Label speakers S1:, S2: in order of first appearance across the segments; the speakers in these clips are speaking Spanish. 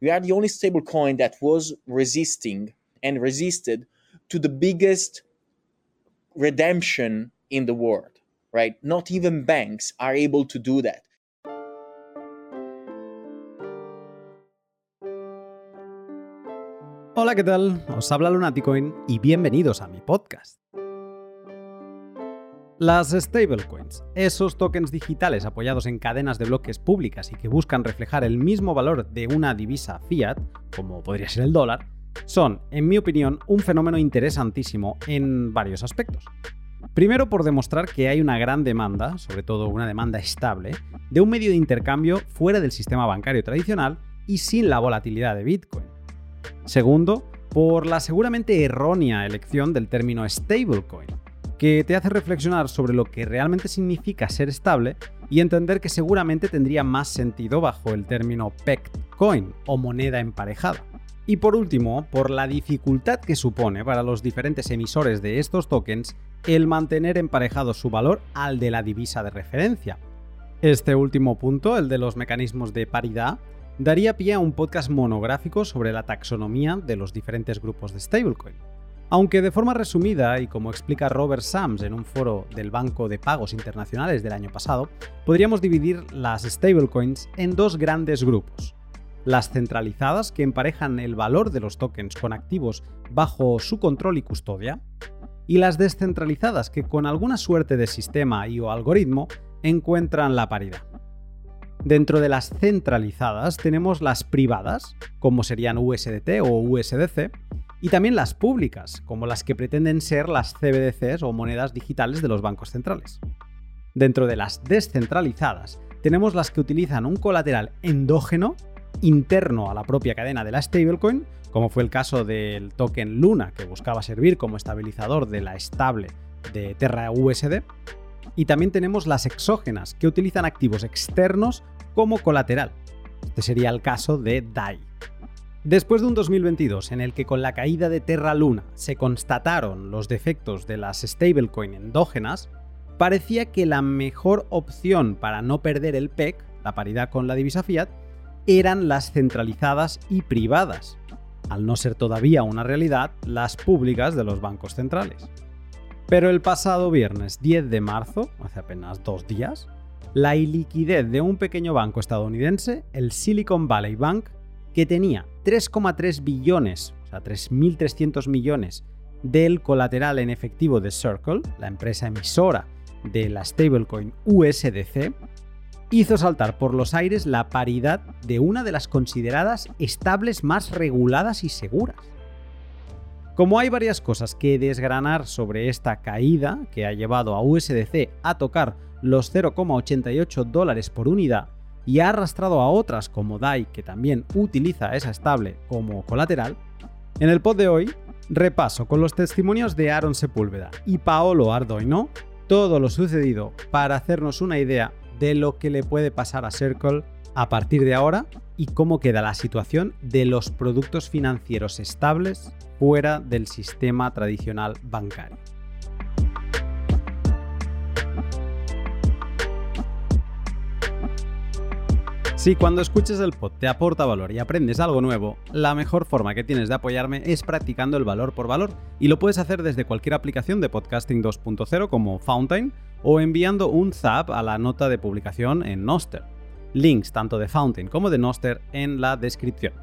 S1: we are the only stablecoin that was resisting and resisted to the biggest redemption in the world, right? Not even banks are able to do that.
S2: Hola, ¿qué tal? Os habla Lunaticoin y bienvenidos a mi podcast. Las stablecoins, esos tokens digitales apoyados en cadenas de bloques públicas y que buscan reflejar el mismo valor de una divisa fiat, como podría ser el dólar, son, en mi opinión, un fenómeno interesantísimo en varios aspectos. Primero por demostrar que hay una gran demanda, sobre todo una demanda estable, de un medio de intercambio fuera del sistema bancario tradicional y sin la volatilidad de Bitcoin. Segundo, por la seguramente errónea elección del término stablecoin, que te hace reflexionar sobre lo que realmente significa ser estable y entender que seguramente tendría más sentido bajo el término pegged coin o moneda emparejada. Y por último, por la dificultad que supone para los diferentes emisores de estos tokens el mantener emparejado su valor al de la divisa de referencia. Este último punto, el de los mecanismos de paridad, daría pie a un podcast monográfico sobre la taxonomía de los diferentes grupos de stablecoin. Aunque de forma resumida, y como explica Robert Sams en un foro del Banco de Pagos Internacionales del año pasado, podríamos dividir las stablecoins en dos grandes grupos. Las centralizadas, que emparejan el valor de los tokens con activos bajo su control y custodia, y las descentralizadas, que con alguna suerte de sistema y o algoritmo encuentran la paridad. Dentro de las centralizadas tenemos las privadas, como serían USDT o USDC, y también las públicas, como las que pretenden ser las CBDCs o monedas digitales de los bancos centrales. Dentro de las descentralizadas, tenemos las que utilizan un colateral endógeno interno a la propia cadena de la stablecoin, como fue el caso del token Luna, que buscaba servir como estabilizador de la estable de Terra USD. Y también tenemos las exógenas, que utilizan activos externos como colateral. Este sería el caso de DAI. Después de un 2022 en el que con la caída de Terra Luna se constataron los defectos de las stablecoin endógenas, parecía que la mejor opción para no perder el PEC, la paridad con la divisa fiat, eran las centralizadas y privadas, al no ser todavía una realidad las públicas de los bancos centrales. Pero el pasado viernes 10 de marzo, hace apenas dos días, la iliquidez de un pequeño banco estadounidense, el Silicon Valley Bank, que tenía 3,3 billones, o sea, 3.300 millones del colateral en efectivo de Circle, la empresa emisora de la stablecoin USDC, hizo saltar por los aires la paridad de una de las consideradas estables más reguladas y seguras. Como hay varias cosas que desgranar sobre esta caída que ha llevado a USDC a tocar los 0,88 dólares por unidad y ha arrastrado a otras como DAI, que también utiliza esa estable como colateral, en el pod de hoy repaso con los testimonios de Aaron Sepúlveda y Paolo Ardoino todo lo sucedido para hacernos una idea de lo que le puede pasar a Circle a partir de ahora y cómo queda la situación de los productos financieros estables fuera del sistema tradicional bancario. Si cuando escuches el pod te aporta valor y aprendes algo nuevo, la mejor forma que tienes de apoyarme es practicando el valor por valor, y lo puedes hacer desde cualquier aplicación de podcasting 2.0 como Fountain o enviando un zap a la nota de publicación en Noster. Links tanto de Fountain como de Noster en la descripción.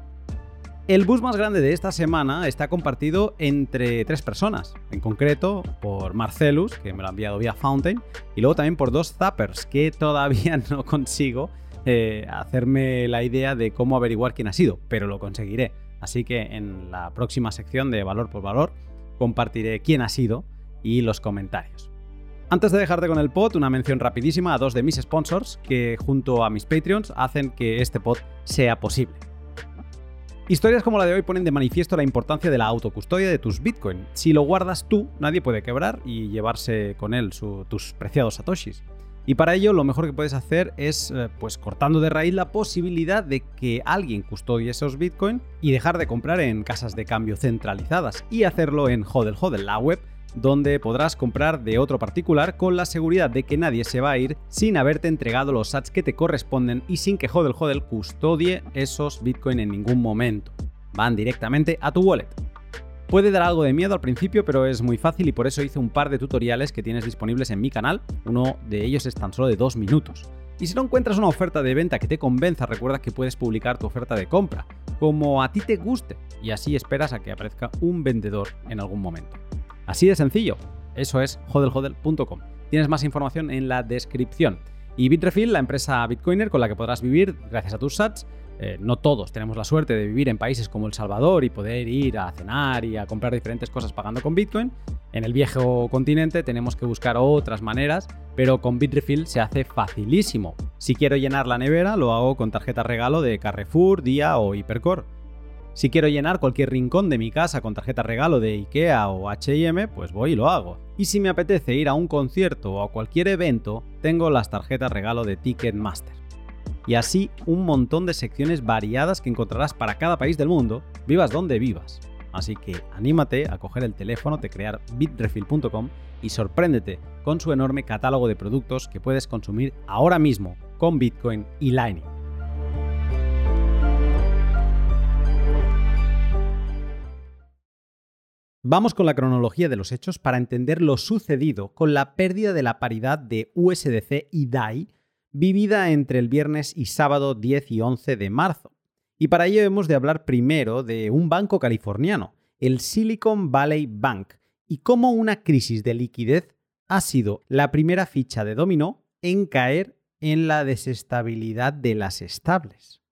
S2: El bus más grande de esta semana está compartido entre tres personas, en concreto por Marcelus, que me lo ha enviado vía Fountain, y luego también por dos zappers que todavía no consigo eh, hacerme la idea de cómo averiguar quién ha sido, pero lo conseguiré. Así que en la próxima sección de valor por valor compartiré quién ha sido y los comentarios. Antes de dejarte con el pod, una mención rapidísima a dos de mis sponsors que junto a mis Patreons hacen que este pod sea posible. Historias como la de hoy ponen de manifiesto la importancia de la autocustodia de tus Bitcoin. Si lo guardas tú, nadie puede quebrar y llevarse con él tus preciados satoshis. Y para ello lo mejor que puedes hacer es eh, pues cortando de raíz la posibilidad de que alguien custodie esos Bitcoin y dejar de comprar en casas de cambio centralizadas y hacerlo en Hodel Hodel, la web donde podrás comprar de otro particular con la seguridad de que nadie se va a ir sin haberte entregado los sats que te corresponden y sin que Hodel Hodel custodie esos Bitcoin en ningún momento. Van directamente a tu wallet. Puede dar algo de miedo al principio, pero es muy fácil y por eso hice un par de tutoriales que tienes disponibles en mi canal. Uno de ellos es tan solo de dos minutos. Y si no encuentras una oferta de venta que te convenza, recuerda que puedes publicar tu oferta de compra, como a ti te guste, y así esperas a que aparezca un vendedor en algún momento. Así de sencillo. Eso es hodelhodel.com. Tienes más información en la descripción. Y Bitrefill, la empresa Bitcoiner con la que podrás vivir gracias a tus sats, eh, no todos tenemos la suerte de vivir en países como El Salvador y poder ir a cenar y a comprar diferentes cosas pagando con Bitcoin. En el viejo continente tenemos que buscar otras maneras, pero con Bitrefill se hace facilísimo. Si quiero llenar la nevera, lo hago con tarjeta regalo de Carrefour, Día o Hipercore. Si quiero llenar cualquier rincón de mi casa con tarjeta regalo de IKEA o HM, pues voy y lo hago. Y si me apetece ir a un concierto o a cualquier evento, tengo las tarjetas regalo de Ticketmaster y así un montón de secciones variadas que encontrarás para cada país del mundo, vivas donde vivas. Así que anímate a coger el teléfono, de crear bitrefill.com y sorpréndete con su enorme catálogo de productos que puedes consumir ahora mismo con Bitcoin y Lightning. Vamos con la cronología de los hechos para entender lo sucedido con la pérdida de la paridad de USDC y DAI vivida entre el viernes y sábado 10 y 11 de marzo. Y para ello hemos de hablar primero de un banco californiano, el Silicon Valley Bank, y cómo una crisis de liquidez ha sido la primera ficha de dominó en caer en la desestabilidad de las estables.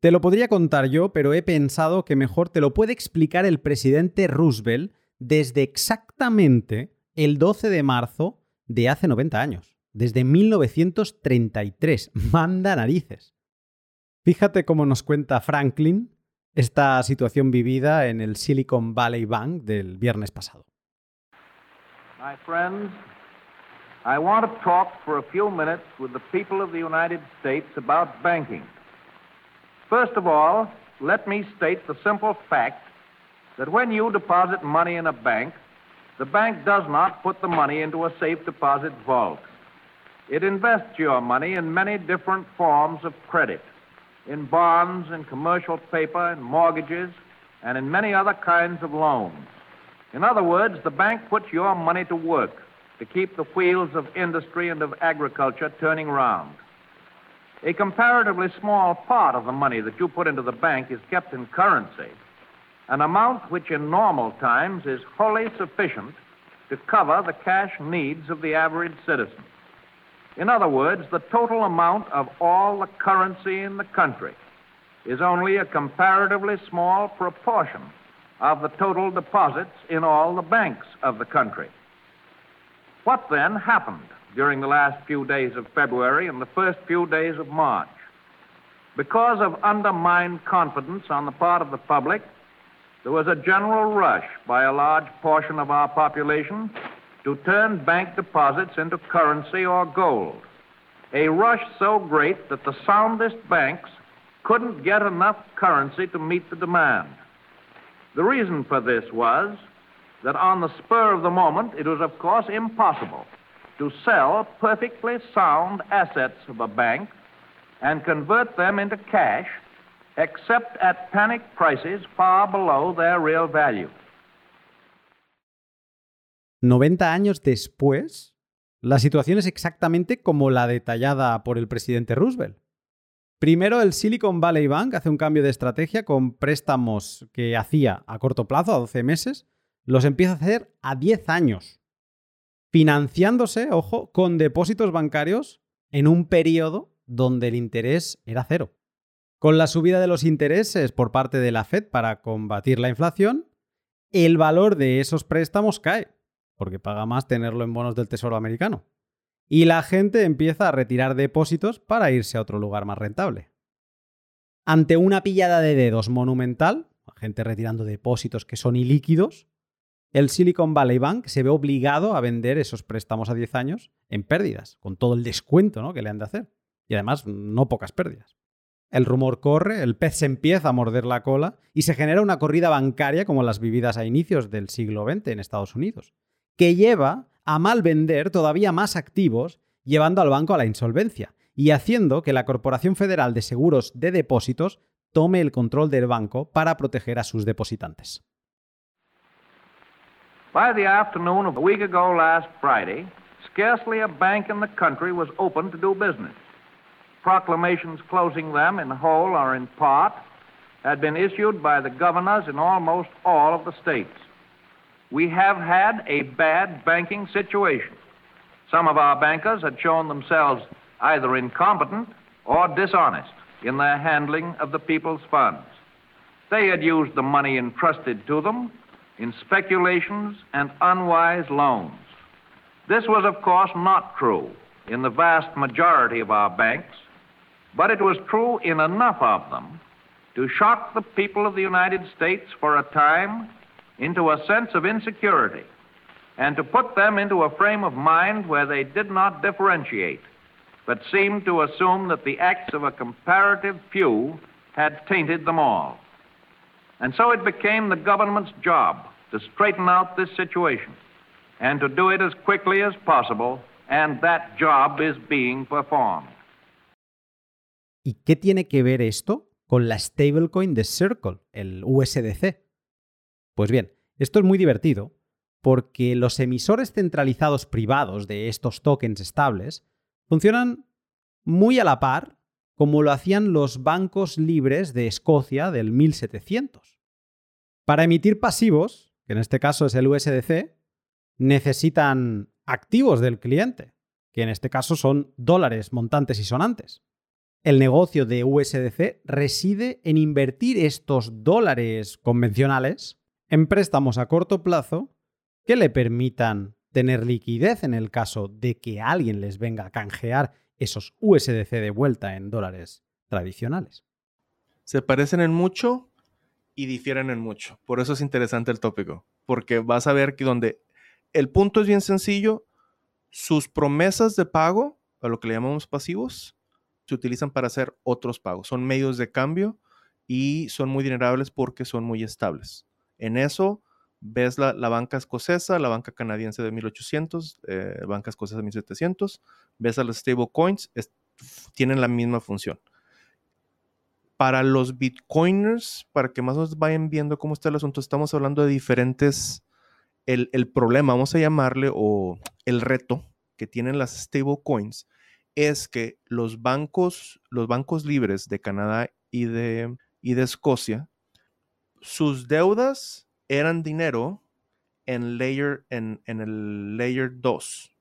S2: Te lo podría contar yo, pero he pensado que mejor te lo puede explicar el presidente Roosevelt desde exactamente el 12 de marzo de hace 90 años desde 1933. Manda narices. Fíjate cómo nos cuenta Franklin esta situación vivida en el Silicon Valley Bank del viernes pasado.
S3: My friends, I want to talk for a few minutes with the people of the United States about banking. First of all, let me state the simple fact that when you deposit money in a bank, the bank does not put the money into a safe deposit vault. It invests your money in many different forms of credit, in bonds in commercial paper in mortgages, and in many other kinds of loans. In other words, the bank puts your money to work to keep the wheels of industry and of agriculture turning round. A comparatively small part of the money that you put into the bank is kept in currency, an amount which in normal times is wholly sufficient to cover the cash needs of the average citizen. In other words, the total amount of all the currency in the country is only a comparatively small proportion of the total deposits in all the banks of the country. What then happened during the last few days of February and the first few days of March? Because of undermined confidence on the part of the public, there was a general rush by a large portion of our population to turn bank deposits into currency or gold. A rush so great that the soundest banks couldn't get enough currency to meet the demand. The reason for this was that on the spur of the moment, it was, of course, impossible to sell perfectly sound assets of a bank and convert them into cash except at panic prices far below their real value.
S2: 90 años después, la situación es exactamente como la detallada por el presidente Roosevelt. Primero, el Silicon Valley Bank hace un cambio de estrategia con préstamos que hacía a corto plazo, a 12 meses, los empieza a hacer a 10 años, financiándose, ojo, con depósitos bancarios en un periodo donde el interés era cero. Con la subida de los intereses por parte de la Fed para combatir la inflación, el valor de esos préstamos cae porque paga más tenerlo en bonos del Tesoro americano. Y la gente empieza a retirar depósitos para irse a otro lugar más rentable. Ante una pillada de dedos monumental, gente retirando depósitos que son ilíquidos, el Silicon Valley Bank se ve obligado a vender esos préstamos a 10 años en pérdidas, con todo el descuento ¿no? que le han de hacer. Y además, no pocas pérdidas. El rumor corre, el pez se empieza a morder la cola y se genera una corrida bancaria como las vividas a inicios del siglo XX en Estados Unidos que lleva a mal vender todavía más activos, llevando al banco a la insolvencia y haciendo que la Corporación Federal de Seguros de Depósitos tome el control del banco para proteger a sus depositantes.
S3: By the afternoon of a week ago last Friday, scarcely a bank in the country was open to do business. Proclamations closing them in whole or in part had been issued by the governors in almost all of the states. We have had a bad banking situation. Some of our bankers had shown themselves either incompetent or dishonest in their handling of the people's funds. They had used the money entrusted to them in speculations and unwise loans. This was, of course, not true in the vast majority of our banks, but it was true in enough of them to shock the people of the United States for a time into a sense of insecurity and to put them into a frame of mind where they did not differentiate, but seemed to assume that the acts of a comparative few had tainted them all. And so it became the government's job to straighten out this situation and to do it as quickly as possible, and that job is being performed.
S2: ¿Y qué tiene que ver esto con la stablecoin de Circle, el USDC? Pues bien, esto es muy divertido porque los emisores centralizados privados de estos tokens estables funcionan muy a la par como lo hacían los bancos libres de Escocia del 1700. Para emitir pasivos, que en este caso es el USDC, necesitan activos del cliente, que en este caso son dólares montantes y sonantes. El negocio de USDC reside en invertir estos dólares convencionales en préstamos a corto plazo que le permitan tener liquidez en el caso de que alguien les venga a canjear esos USDC de vuelta en dólares tradicionales.
S4: Se parecen en mucho y difieren en mucho. Por eso es interesante el tópico, porque vas a ver que donde el punto es bien sencillo, sus promesas de pago, a lo que le llamamos pasivos, se utilizan para hacer otros pagos. Son medios de cambio y son muy dinerables porque son muy estables. En eso ves la, banca escocesa, la banca canadiense de 1800, eh, banca escocesa de 1700, ves a las stablecoins, tienen la misma función. Para los bitcoiners, para que más nos vayan viendo cómo está el asunto, estamos hablando de diferentes, el, el problema, vamos a llamarle, o el reto que tienen las stablecoins es que los bancos, los bancos libres de Canadá y de, y de Escocia, sus deudas eran dinero en, layer, en, el layer 2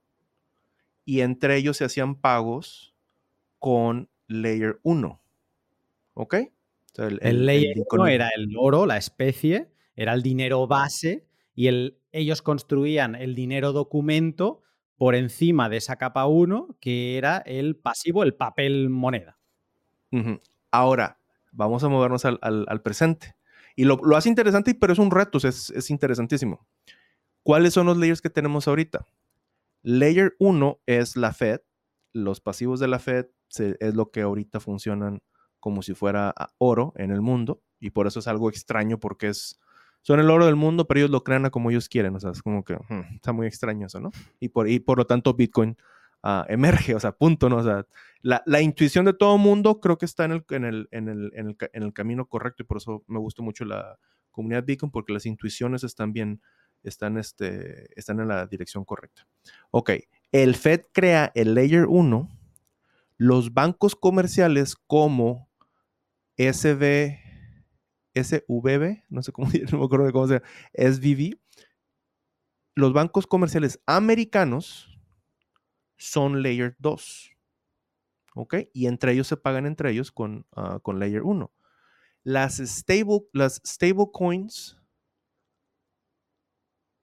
S4: y entre ellos se hacían pagos con layer 1. ¿Ok?
S2: el, layer 1 era el oro, la especie, era el dinero base y el, ellos construían el dinero documento por encima de esa capa 1 que era el pasivo, el papel moneda.
S4: Ahora, vamos a movernos al presente. Y lo, hace interesante, pero es un reto, es, interesantísimo. ¿Cuáles son los layers que tenemos ahorita? Layer 1 es la Fed. Los pasivos de la Fed es lo que ahorita funcionan como si fuera oro en el mundo. Y por eso es algo extraño porque es, son el oro del mundo, pero ellos lo crean a como ellos quieren. O sea, es como que hmm, está muy extraño eso, ¿no? Y por, y por lo tanto Bitcoin Ah, emerge, o sea, punto, ¿no? O sea, la, intuición de todo mundo creo que está en el, en, el, en, el, en, el, en el camino correcto y por eso me gusta mucho la comunidad Beacon porque las intuiciones están bien, están, este, están en la dirección correcta. Ok, el Fed crea el Layer 1, los bancos comerciales como SB, SVB, no sé cómo, no me acuerdo de cómo se llama, SVB, los bancos comerciales americanos, son layer 2. ¿Ok? Y entre ellos se pagan entre ellos con, ah, layer 1. Las stable, las stable coins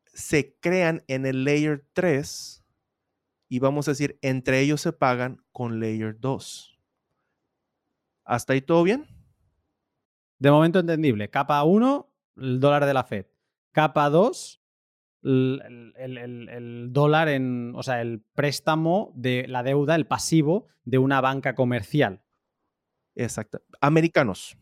S4: se crean en el layer 3 y vamos a decir, entre ellos se pagan con layer 2. ¿Hasta ahí todo bien?
S2: De momento entendible. Capa 1, el dólar de la Fed. Capa 2, el, dólar en, o sea, el préstamo de la deuda, el pasivo de una banca comercial.
S4: Exacto. Americanos.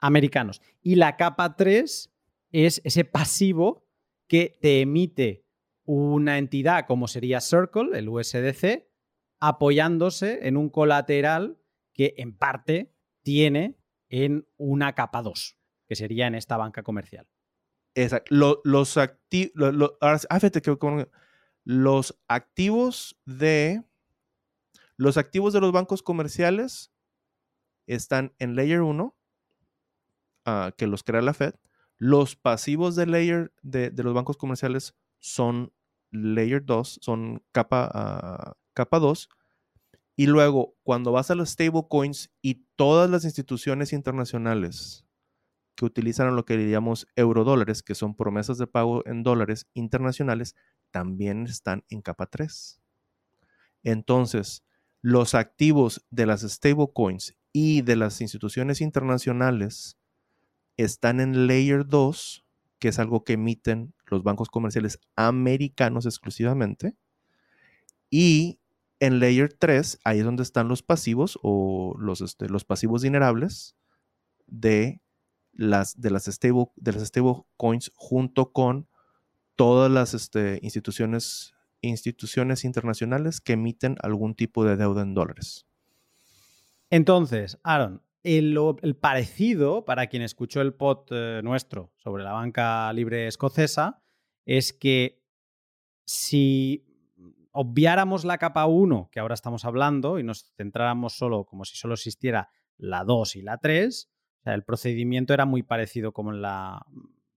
S2: Americanos. Y la capa 3 es ese pasivo que te emite una entidad como sería Circle, el USDC, apoyándose en un colateral que en parte tiene en una capa 2, que sería en esta banca comercial.
S4: Los, activos de los activos de los bancos comerciales están en Layer 1, ah, que los crea la Fed. Los pasivos de Layer de, los bancos comerciales son Layer 2, son capa, uh, capa 2. Y luego, cuando vas a los stablecoins y todas las instituciones internacionales que utilizan lo que diríamos eurodólares, que son promesas de pago en dólares internacionales, también están en capa 3. Entonces, los activos de las stablecoins y de las instituciones internacionales están en Layer 2, que es algo que emiten los bancos comerciales americanos exclusivamente. Y en Layer 3, ahí es donde están los pasivos o los, este, los pasivos dinerables de las, de las, stable, de las stablecoins junto con todas las este, instituciones instituciones internacionales que emiten algún tipo de deuda en dólares.
S2: Entonces, Aaron, el, parecido para quien escuchó el pod eh, nuestro sobre la banca libre escocesa es que si obviáramos la capa 1 que ahora estamos hablando y nos centráramos solo como si solo existiera la 2 y la 3, el procedimiento era muy parecido como en la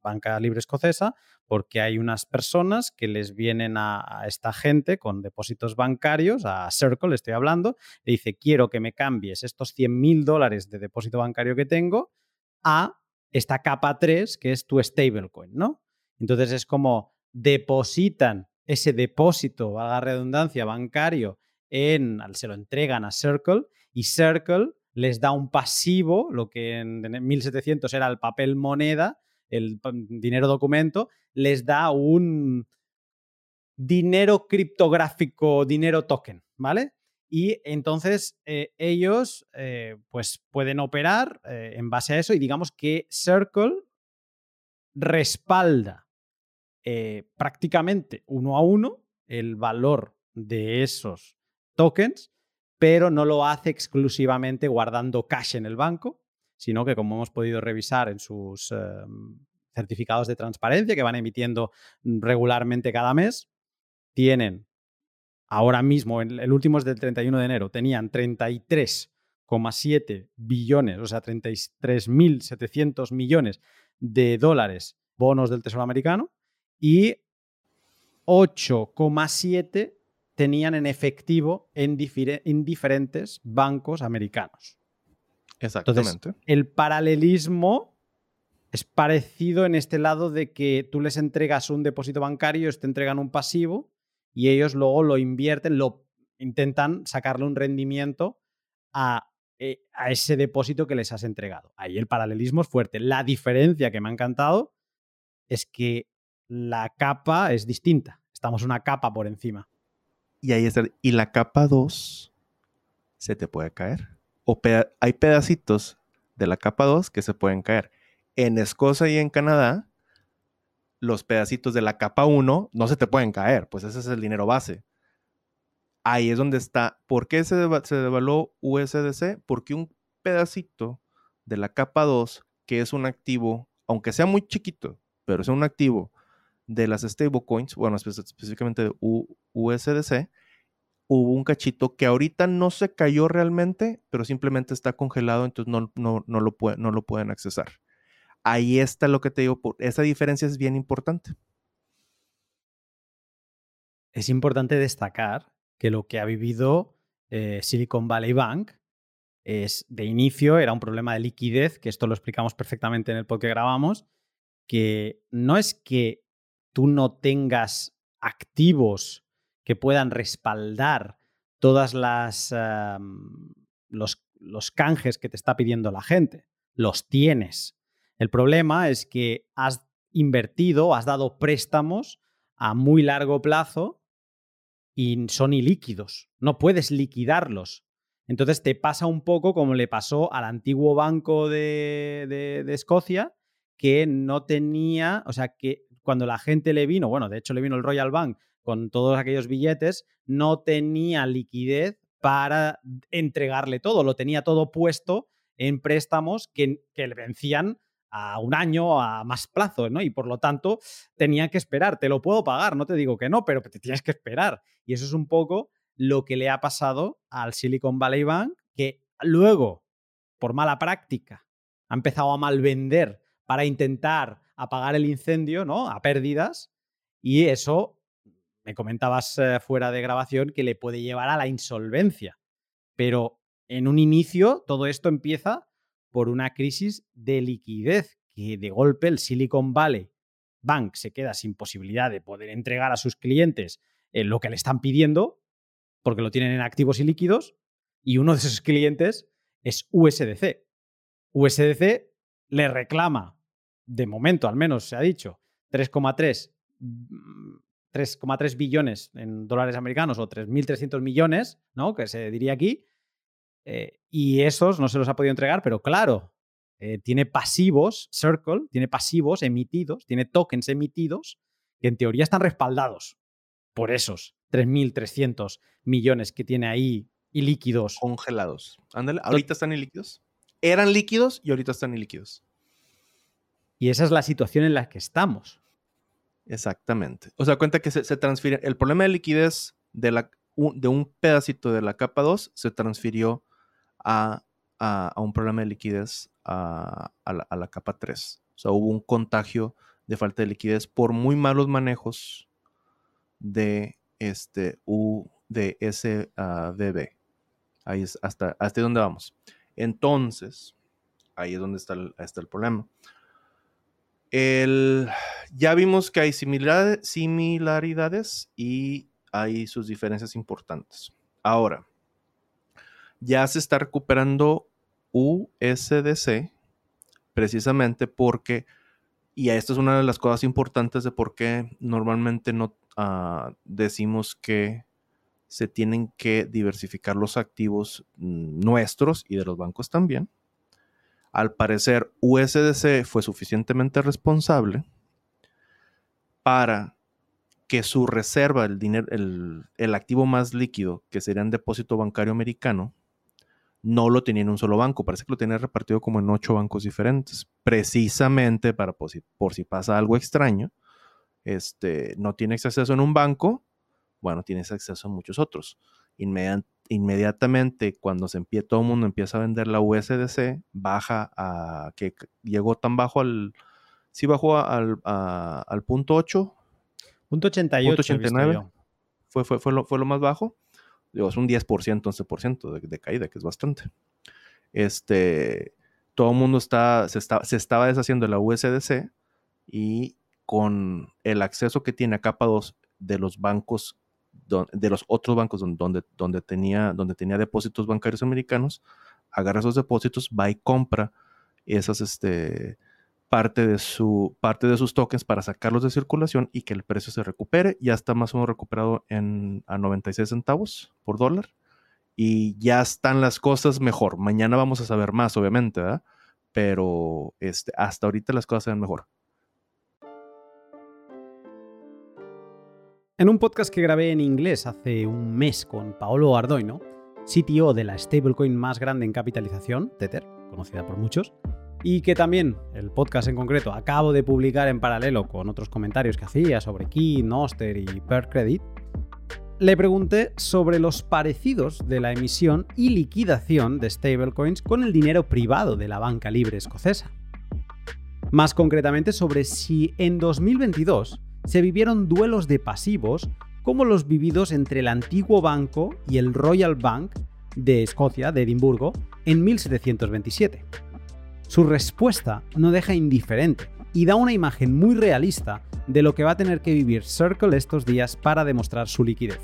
S2: banca libre escocesa, porque hay unas personas que les vienen a, esta gente con depósitos bancarios, a Circle estoy hablando, le dice, quiero que me cambies estos 100 mil dólares de depósito bancario que tengo a esta capa 3, que es tu stablecoin, ¿no? Entonces es como depositan ese depósito, valga redundancia, bancario, en, se lo entregan a Circle y Circle les da un pasivo, lo que en 1700 era el papel moneda, el dinero documento, les da un dinero criptográfico, dinero token, ¿vale? Y entonces eh, ellos eh, pues pueden operar eh, en base a eso y digamos que Circle respalda prácticamente uno a uno el valor de esos tokens, pero no lo hace exclusivamente guardando cash en el banco, sino que como hemos podido revisar en sus em, certificados de transparencia que van emitiendo regularmente cada mes, tienen ahora mismo, el último es del 31 de enero, tenían 33,7 billones, o sea, 33.700 millones de dólares bonos del Tesoro americano y 8,7 tenían en efectivo en, en diferentes bancos americanos.
S4: Exactamente.
S2: el paralelismo es parecido en este lado de que tú les entregas un depósito bancario, ellos te entregan un pasivo y ellos luego lo invierten, lo intentan sacarle un rendimiento a, eh, a ese depósito que les has entregado. Ahí el paralelismo es fuerte. La diferencia que me ha encantado es que la capa es distinta. Estamos una capa por encima.
S4: Y ahí está. Y la capa 2 se te puede caer o hay pedacitos de la capa 2 que se pueden caer. En Escocia y en Canadá, los pedacitos de la capa 1 no se te pueden caer, pues ese es el dinero base. Ahí es donde está. ¿Por qué se, devaluó USDC? Porque un pedacito de la capa 2, que es un activo, aunque sea muy chiquito, pero es un activo de las stablecoins, bueno, específicamente de USDC, hubo un cachito que ahorita no se cayó realmente, pero simplemente está congelado, entonces no, no, no, lo, no lo pueden accesar. Ahí está lo que te digo, esa diferencia es bien importante.
S2: Es importante destacar que lo que ha vivido eh, Silicon Valley Bank es de inicio era un problema de liquidez, que esto lo explicamos perfectamente en el podcast que grabamos, que no es que tú no tengas activos que puedan respaldar todas las los, los canjes que te está pidiendo la gente. Los tienes. El problema es que has invertido, has dado préstamos a muy largo plazo y son ilíquidos. No puedes liquidarlos. Entonces te pasa un poco como le pasó al antiguo banco de, de, de Escocia, que no tenía, o sea, que cuando la gente le vino, bueno, de hecho le vino el Royal Bank con todos aquellos billetes, no tenía liquidez para entregarle todo, lo tenía todo puesto en préstamos que, que le vencían a un año, a más plazo, ¿no? Y por lo tanto tenía que esperar. Te lo puedo pagar, no te digo que no, pero te tienes que esperar. Y eso es un poco lo que le ha pasado al Silicon Valley Bank, que luego, por mala práctica, ha empezado a malvender para intentar apagar el incendio, ¿no? A pérdidas. Y eso, me comentabas eh, fuera de grabación, que le puede llevar a la insolvencia. Pero en un inicio, todo esto empieza por una crisis de liquidez, que de golpe el Silicon Valley Bank se queda sin posibilidad de poder entregar a sus clientes eh, lo que le están pidiendo, porque lo tienen en activos y líquidos, y uno de esos clientes es USDC. USDC le reclama, de momento al menos se ha dicho, 3,3 3,3 mm, billones en dólares americanos o 3.300 millones, ¿no? Que se diría aquí, eh, y esos no se los ha podido entregar, pero claro, eh, tiene pasivos, Circle, tiene pasivos emitidos, tiene tokens emitidos que en teoría están respaldados por esos 3.300 millones que tiene ahí y líquidos.
S4: Congelados. Ándale, ahorita están líquidos. Eran líquidos y ahorita están líquidos.
S2: Y esa es la situación en la que estamos.
S4: Exactamente. O sea, cuenta que se, se transfiere. El problema de liquidez de, un pedacito de la capa 2 se transfirió a, un problema de liquidez a, la, capa 3. O sea, hubo un contagio de falta de liquidez por muy malos manejos de este de SBB. Ahí es hasta, hasta donde vamos. Entonces, ahí es donde está el problema. El, ya vimos que hay similaridades y hay sus diferencias importantes. Ahora, ya se está recuperando USDC precisamente porque, y esta es una de las cosas importantes de por qué normalmente no ah, decimos que se tienen que diversificar los activos nuestros y de los bancos también. Al parecer, USDC fue suficientemente responsable para que su reserva, el, dinero, el, activo más líquido, que sería un depósito bancario americano, no lo tenía en un solo banco, parece que lo tenía repartido como en ocho bancos diferentes, precisamente para por si, pasa algo extraño, este, no tienes acceso en un banco, bueno, tienes acceso a muchos otros. inmediatamente, cuando se empieza, todo el mundo empieza a vender la USDC, baja a que llegó tan bajo al, sí bajó al, al punto 8.
S2: Punto 88. Punto 89.
S4: Fue, fue, fue, lo, fue lo más bajo es un 10%, 11% de, de, caída, que es bastante. Este, todo el mundo está, se, está, se estaba deshaciendo de la USDC y con el acceso que tiene a capa 2 de los bancos, de los otros bancos donde, donde, tenía, donde tenía depósitos bancarios americanos, agarra esos depósitos, va y compra esas, este, parte de, su, parte de sus tokens para sacarlos de circulación y que el precio se recupere. Ya está más o menos recuperado en, a 96 centavos por dólar. Y ya están las cosas mejor. Mañana vamos a saber más, obviamente. Pero este, hasta ahorita las cosas se ven mejor.
S2: En un podcast que grabé en inglés hace un mes con Paolo Ardoino, CTO de la stablecoin más grande en capitalización, Tether, conocida por muchos, y que también el podcast en concreto acabo de publicar en paralelo con otros comentarios que hacía sobre Key, Noster y Per Credit, le pregunté sobre los parecidos de la emisión y liquidación de stablecoins con el dinero privado de la banca libre escocesa. Más concretamente sobre si en 2022 se vivieron duelos de pasivos como los vividos entre el antiguo banco y el Royal Bank de Escocia, de Edimburgo, en 1727. Su respuesta no deja indiferente y da una imagen muy realista de lo que va a tener que vivir Circle estos días para demostrar su liquidez.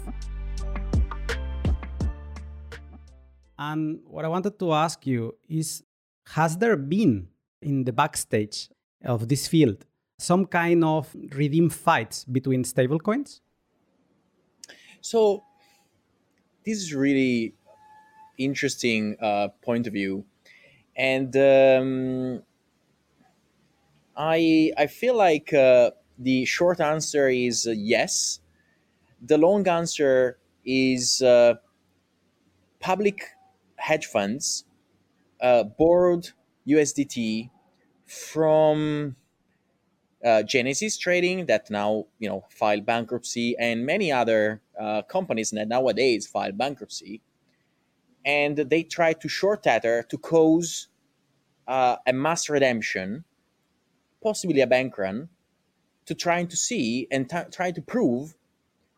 S2: And what I wanted to ask you is Has there been in the backstage of this field some kind of redeem fights between stablecoins?
S1: So, this is really interesting uh, point of view and um, I I feel like uh, the short answer is uh, yes. The long answer is uh, public hedge funds uh, borrowed USDT from uh, Genesis Trading that now you know filed bankruptcy, and many other uh, companies that nowadays file bankruptcy, and they tried to short Tether to cause uh, a mass redemption, possibly a bank run, to trying to see and t- try to prove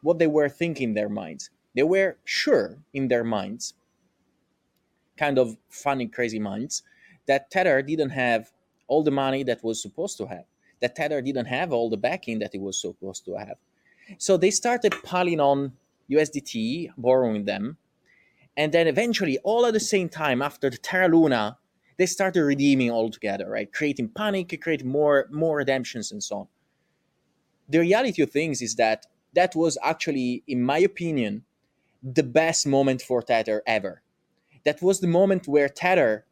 S1: what they were thinking in their minds. They were sure in their minds, kind of funny, crazy minds, that Tether didn't have all the money that was supposed to have, that Tether didn't have all the backing that it was supposed to have. So they started piling on USDT, borrowing them, and then eventually, all at the same time, after the Terra Luna, they started redeeming all together, right? Creating panic, creating more more redemptions and so on. The reality of things is that that was actually, in my opinion, the best moment for Tether ever. That was the moment where Tether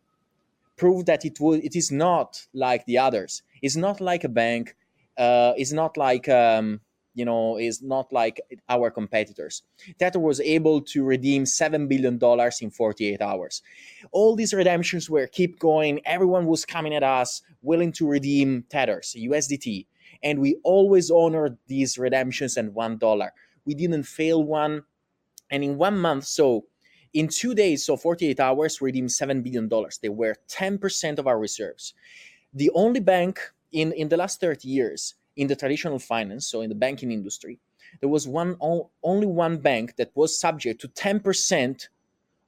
S1: proved that it was it is not like the others. It's not like a bank. Uh, it's not like um, you know is not like our competitors. Tether was able to redeem seven billion dollars in 48 hours. All these redemptions were keep going. Everyone was coming at us, willing to redeem Tethers, USDT, and we always honored these redemptions and one dollar. We didn't fail one, and in one month, so in two days, so 48 hours, redeemed $7 billion. They were 10% of our reserves. The only bank in, in the last 30 years in the traditional finance, so in the banking industry, there was one only one bank that was subject to 10%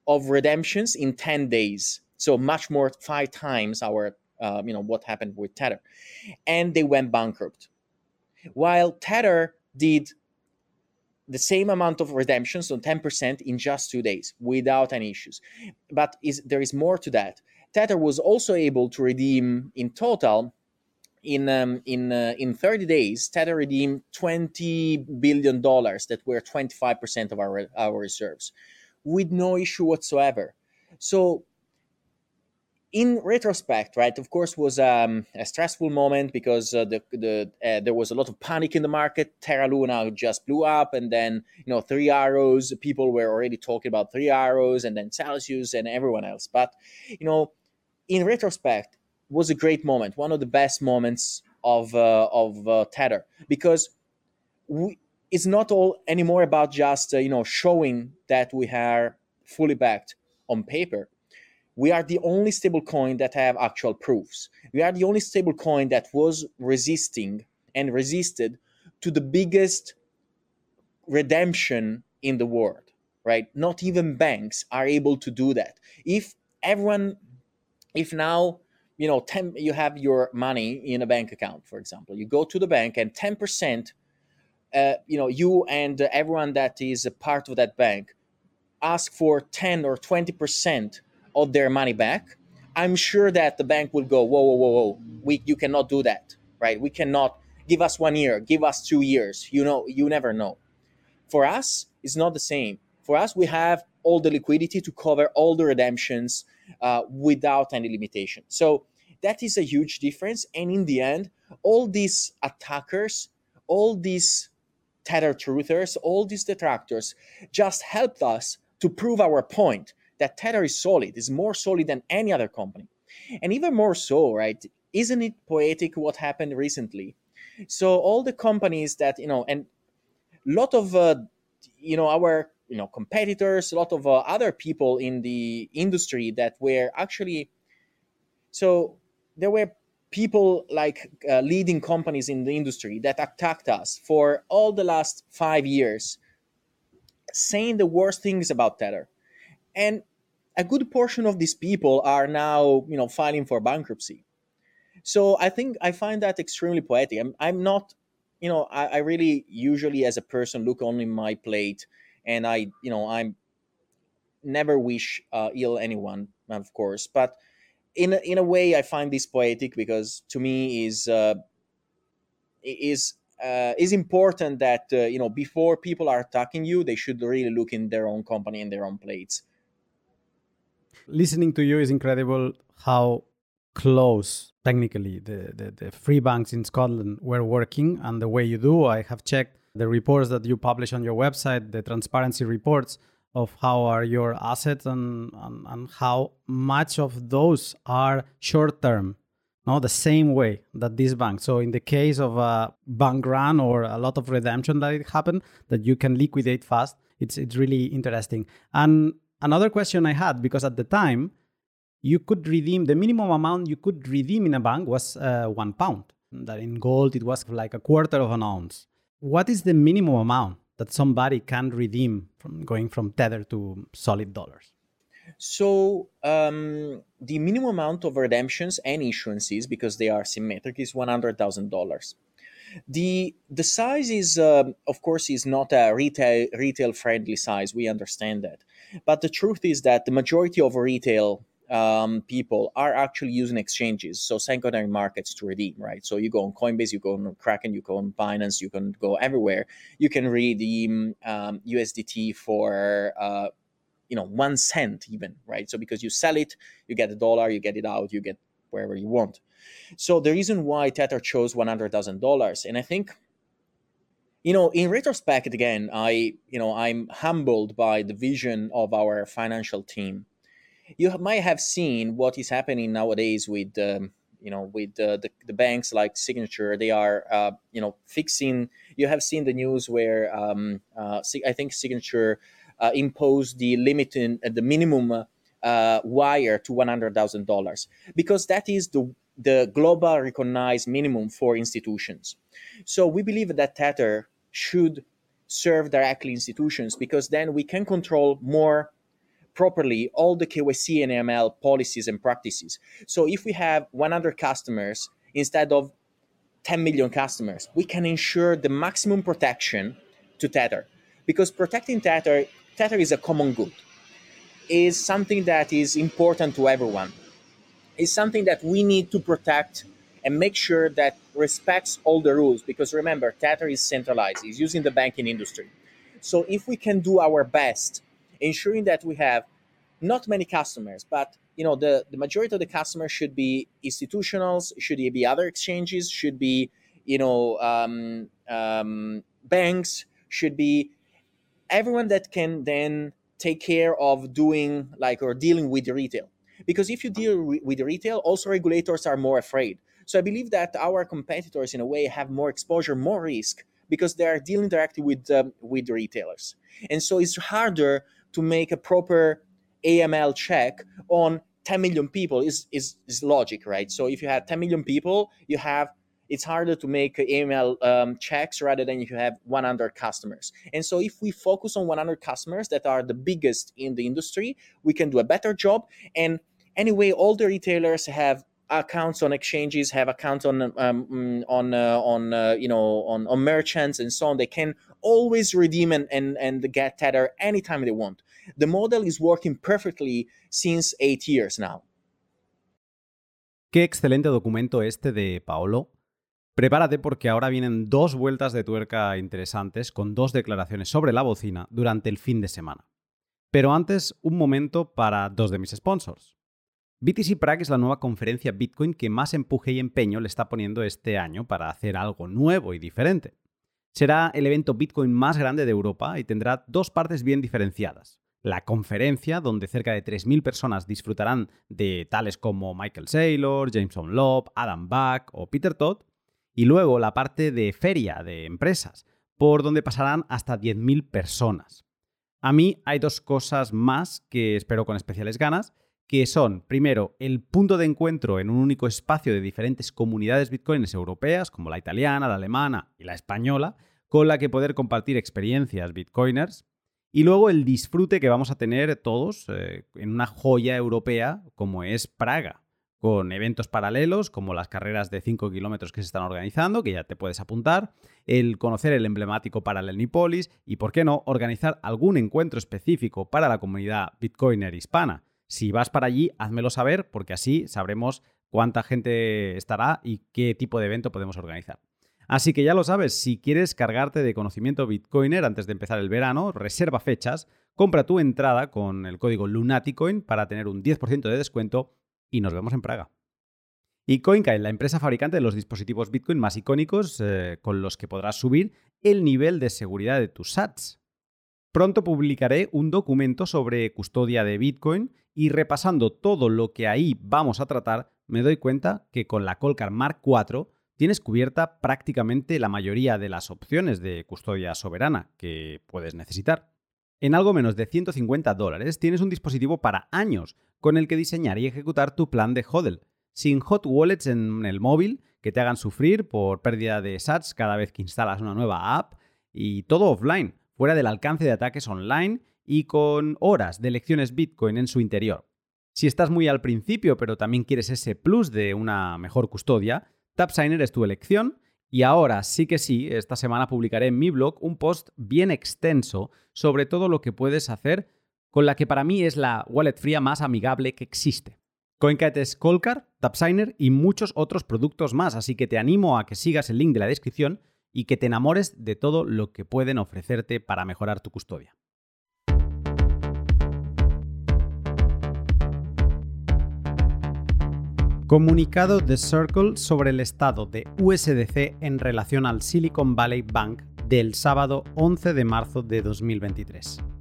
S1: of redemptions in 10 days. So much more, five times our, uh, you know, what happened with Tether. And they went bankrupt. While Tether did the same amount of redemptions on 10% in just two days without any issues. But is, there is more to that. Tether was also able to redeem in total in um, in uh, in 30 days. Tether redeemed 20 billion dollars that were 25% of our our reserves with no issue whatsoever. So in retrospect, right, of course, was um, a stressful moment because uh, the the uh, there was a lot of panic in the market. Terra Luna just blew up, and then you know Three Arrows. People were already talking about Three Arrows, and then Celsius and everyone else. But you know, in retrospect, was a great moment, one of the best moments of uh, of uh, Tether because we, it's not all anymore about just uh, you know showing that we are fully backed on paper we are the only stablecoin that have actual proofs. We are the only stablecoin that was resisting and resisted to the biggest redemption in the world, right? Not even banks are able to do that. If everyone, if now, you know, 10, you have your money in a bank account, for example, you go to the bank and 10%, uh, you know, you and everyone that is a part of that bank ask for 10 or 20% of their money back, I'm sure that the bank will go, whoa, whoa, whoa, whoa, we, you cannot do that, right? We cannot give us one year, give us two years. You know, you never know. For us, it's not the same. For us, we have all the liquidity to cover all the redemptions uh, without any limitation. So that is a huge difference. And in the end, all these attackers, all these tether truthers, all these detractors just helped us to prove our point that Tether is solid, is more solid than any other company. And even more so, right? Isn't it poetic what happened recently? So all the companies that, you know, and a lot of, uh, you know, our, you know, competitors, a lot of uh, other people in the industry that were actually, so there were people like uh, leading companies in the industry that attacked us for all the last five years, saying the worst things about Tether and a good portion of these people are now you know filing for bankruptcy. So i think i find that extremely poetic. I'm, I'm not you know I, I really usually as a person look only my plate and i you know i'm never wish uh, ill anyone of course. But in a, in a way i find this poetic because to me is uh, is uh, is important that uh, you know before people are attacking you they should really look in their own company and their own plates
S2: listening to you is incredible how close technically the, the, the free banks in Scotland were working and the way you do. I have checked the reports that you publish on your website, the transparency reports of how are your assets and, and, and how much of those are short term no the same way that this bank so in the case of a bank run or a lot of redemption that it happened that you can liquidate fast it's it's really interesting and another question i had because at the time you could redeem the minimum amount you could redeem in a bank was uh, one pound. That in gold it was like a quarter of an ounce. What is the minimum amount that somebody can redeem from going from tether to solid dollars?
S1: So um, the minimum amount of redemptions and issuances, because they are symmetric, is one hundred thousand dollars. The the size is, uh, of course, is not a retail retail friendly size. We understand that, but the truth is that the majority of retail um, people are actually using exchanges, so secondary markets to redeem, right? So you go on Coinbase, you go on Kraken, you go on Binance, you can go everywhere. You can redeem um, USDT for uh, you know one cent even right so because you sell it you get a dollar you get it out you get wherever you want so the reason why tether chose $100000 and i think you know in retrospect again i you know i'm humbled by the vision of our financial team. You might have seen what is happening nowadays with um, you know with uh, the, the banks like signature. They are uh, you know fixing you have seen the news where um, uh, i think signature uh, impose the limit in uh, the minimum uh, wire to $100,000 because that is the the global recognized minimum for institutions. So we believe that Tether should serve directly institutions because then we can control more properly all the KYC and AML policies and practices. So if we have 100 customers instead of 10 million customers, we can ensure the maximum protection to Tether because protecting Tether Tether is a common good. Is something that is important to everyone. Is something that we need to protect and make sure that respects all the rules. Because remember, Tether is centralized. It's using the banking industry. So if we can do our best, ensuring that we have not many customers, but you know the, the majority of the customers should be institutionals, should be other exchanges, should be you know um, um, banks, should be everyone that can then take care of doing like or dealing with the retail because if you deal with retail also regulators are more afraid. So i believe that our competitors in a way have more exposure more risk because they are dealing directly with um, with retailers. And so it's harder to make a proper aml check on 10 million people is is, is logic right? So if you have 10 million people you have it's harder to make email um, checks rather than if you have 100 customers. And so, if we focus on 100 customers that are the biggest in the industry, we can do a better job. And anyway, all the retailers have accounts on exchanges, have accounts on um, mm, on uh, on uh, you know on, on merchants and so on. They can always redeem and, and and get tether anytime they want. The model is working perfectly since eight years now.
S2: Qué excelente documento este de Paolo Prepárate porque ahora vienen dos vueltas de tuerca interesantes con dos declaraciones sobre la bocina durante el fin de semana. Pero antes, un momento para dos de mis sponsors. BTC Prague es la nueva conferencia Bitcoin que más empuje y empeño le está poniendo este año para hacer algo nuevo y diferente. Será el evento Bitcoin más grande de Europa y tendrá dos partes bien diferenciadas. La conferencia, donde cerca de 3.000 personas disfrutarán de tales como Michael Saylor, Jameson Loeb, Adam Back o Peter Todd, y luego la parte de feria de empresas, por donde pasarán hasta 10.000 personas. A mí hay dos cosas más que espero con especiales ganas, que son, primero, el punto de encuentro en un único espacio de diferentes comunidades bitcoins europeas, como la italiana, la alemana y la española, con la que poder compartir experiencias bitcoiners, y luego el disfrute que vamos a tener todos eh, en una joya europea como es Praga, con eventos paralelos como las carreras de 5 kilómetros que se están organizando, que ya te puedes apuntar, el conocer el emblemático Paralelnipolis y, por qué no, organizar algún encuentro específico para la comunidad bitcoiner hispana. Si vas para allí, házmelo saber porque así sabremos cuánta gente estará y qué tipo de evento podemos organizar. Así que ya lo sabes, si quieres cargarte de conocimiento bitcoiner antes de empezar el verano, reserva fechas, compra tu entrada con el código Lunaticoin para tener un 10% de descuento y nos vemos en Praga. Y CoinKite, la empresa fabricante de los dispositivos Bitcoin más icónicos eh, con los que podrás subir el nivel de seguridad de tus sats. Pronto publicaré un documento sobre custodia de Bitcoin y repasando todo lo que ahí vamos a tratar, me doy cuenta que con la Colcar Mark IV tienes cubierta prácticamente la mayoría de las opciones de custodia soberana que puedes necesitar. En algo menos de 150 dólares tienes un dispositivo para años con el que diseñar y ejecutar tu plan de HODL sin hot wallets en el móvil que te hagan sufrir por pérdida de sats cada vez que instalas una nueva app y todo offline, fuera del alcance de ataques online y con horas de lecciones Bitcoin en su interior. Si estás muy al principio pero también quieres ese plus de una mejor custodia, TapSigner es tu elección y ahora sí que sí, esta semana publicaré en mi blog un post bien extenso sobre todo lo que puedes hacer con la que para mí es la wallet fría más amigable que existe. CoinKite es Colcar, TapSigner y muchos otros productos más, así que te animo a que sigas el link de la descripción y que te enamores de todo lo que pueden ofrecerte para mejorar tu custodia. Comunicado de Circle sobre el estado de USDC en relación al Silicon Valley Bank del sábado 11 de marzo de 2023.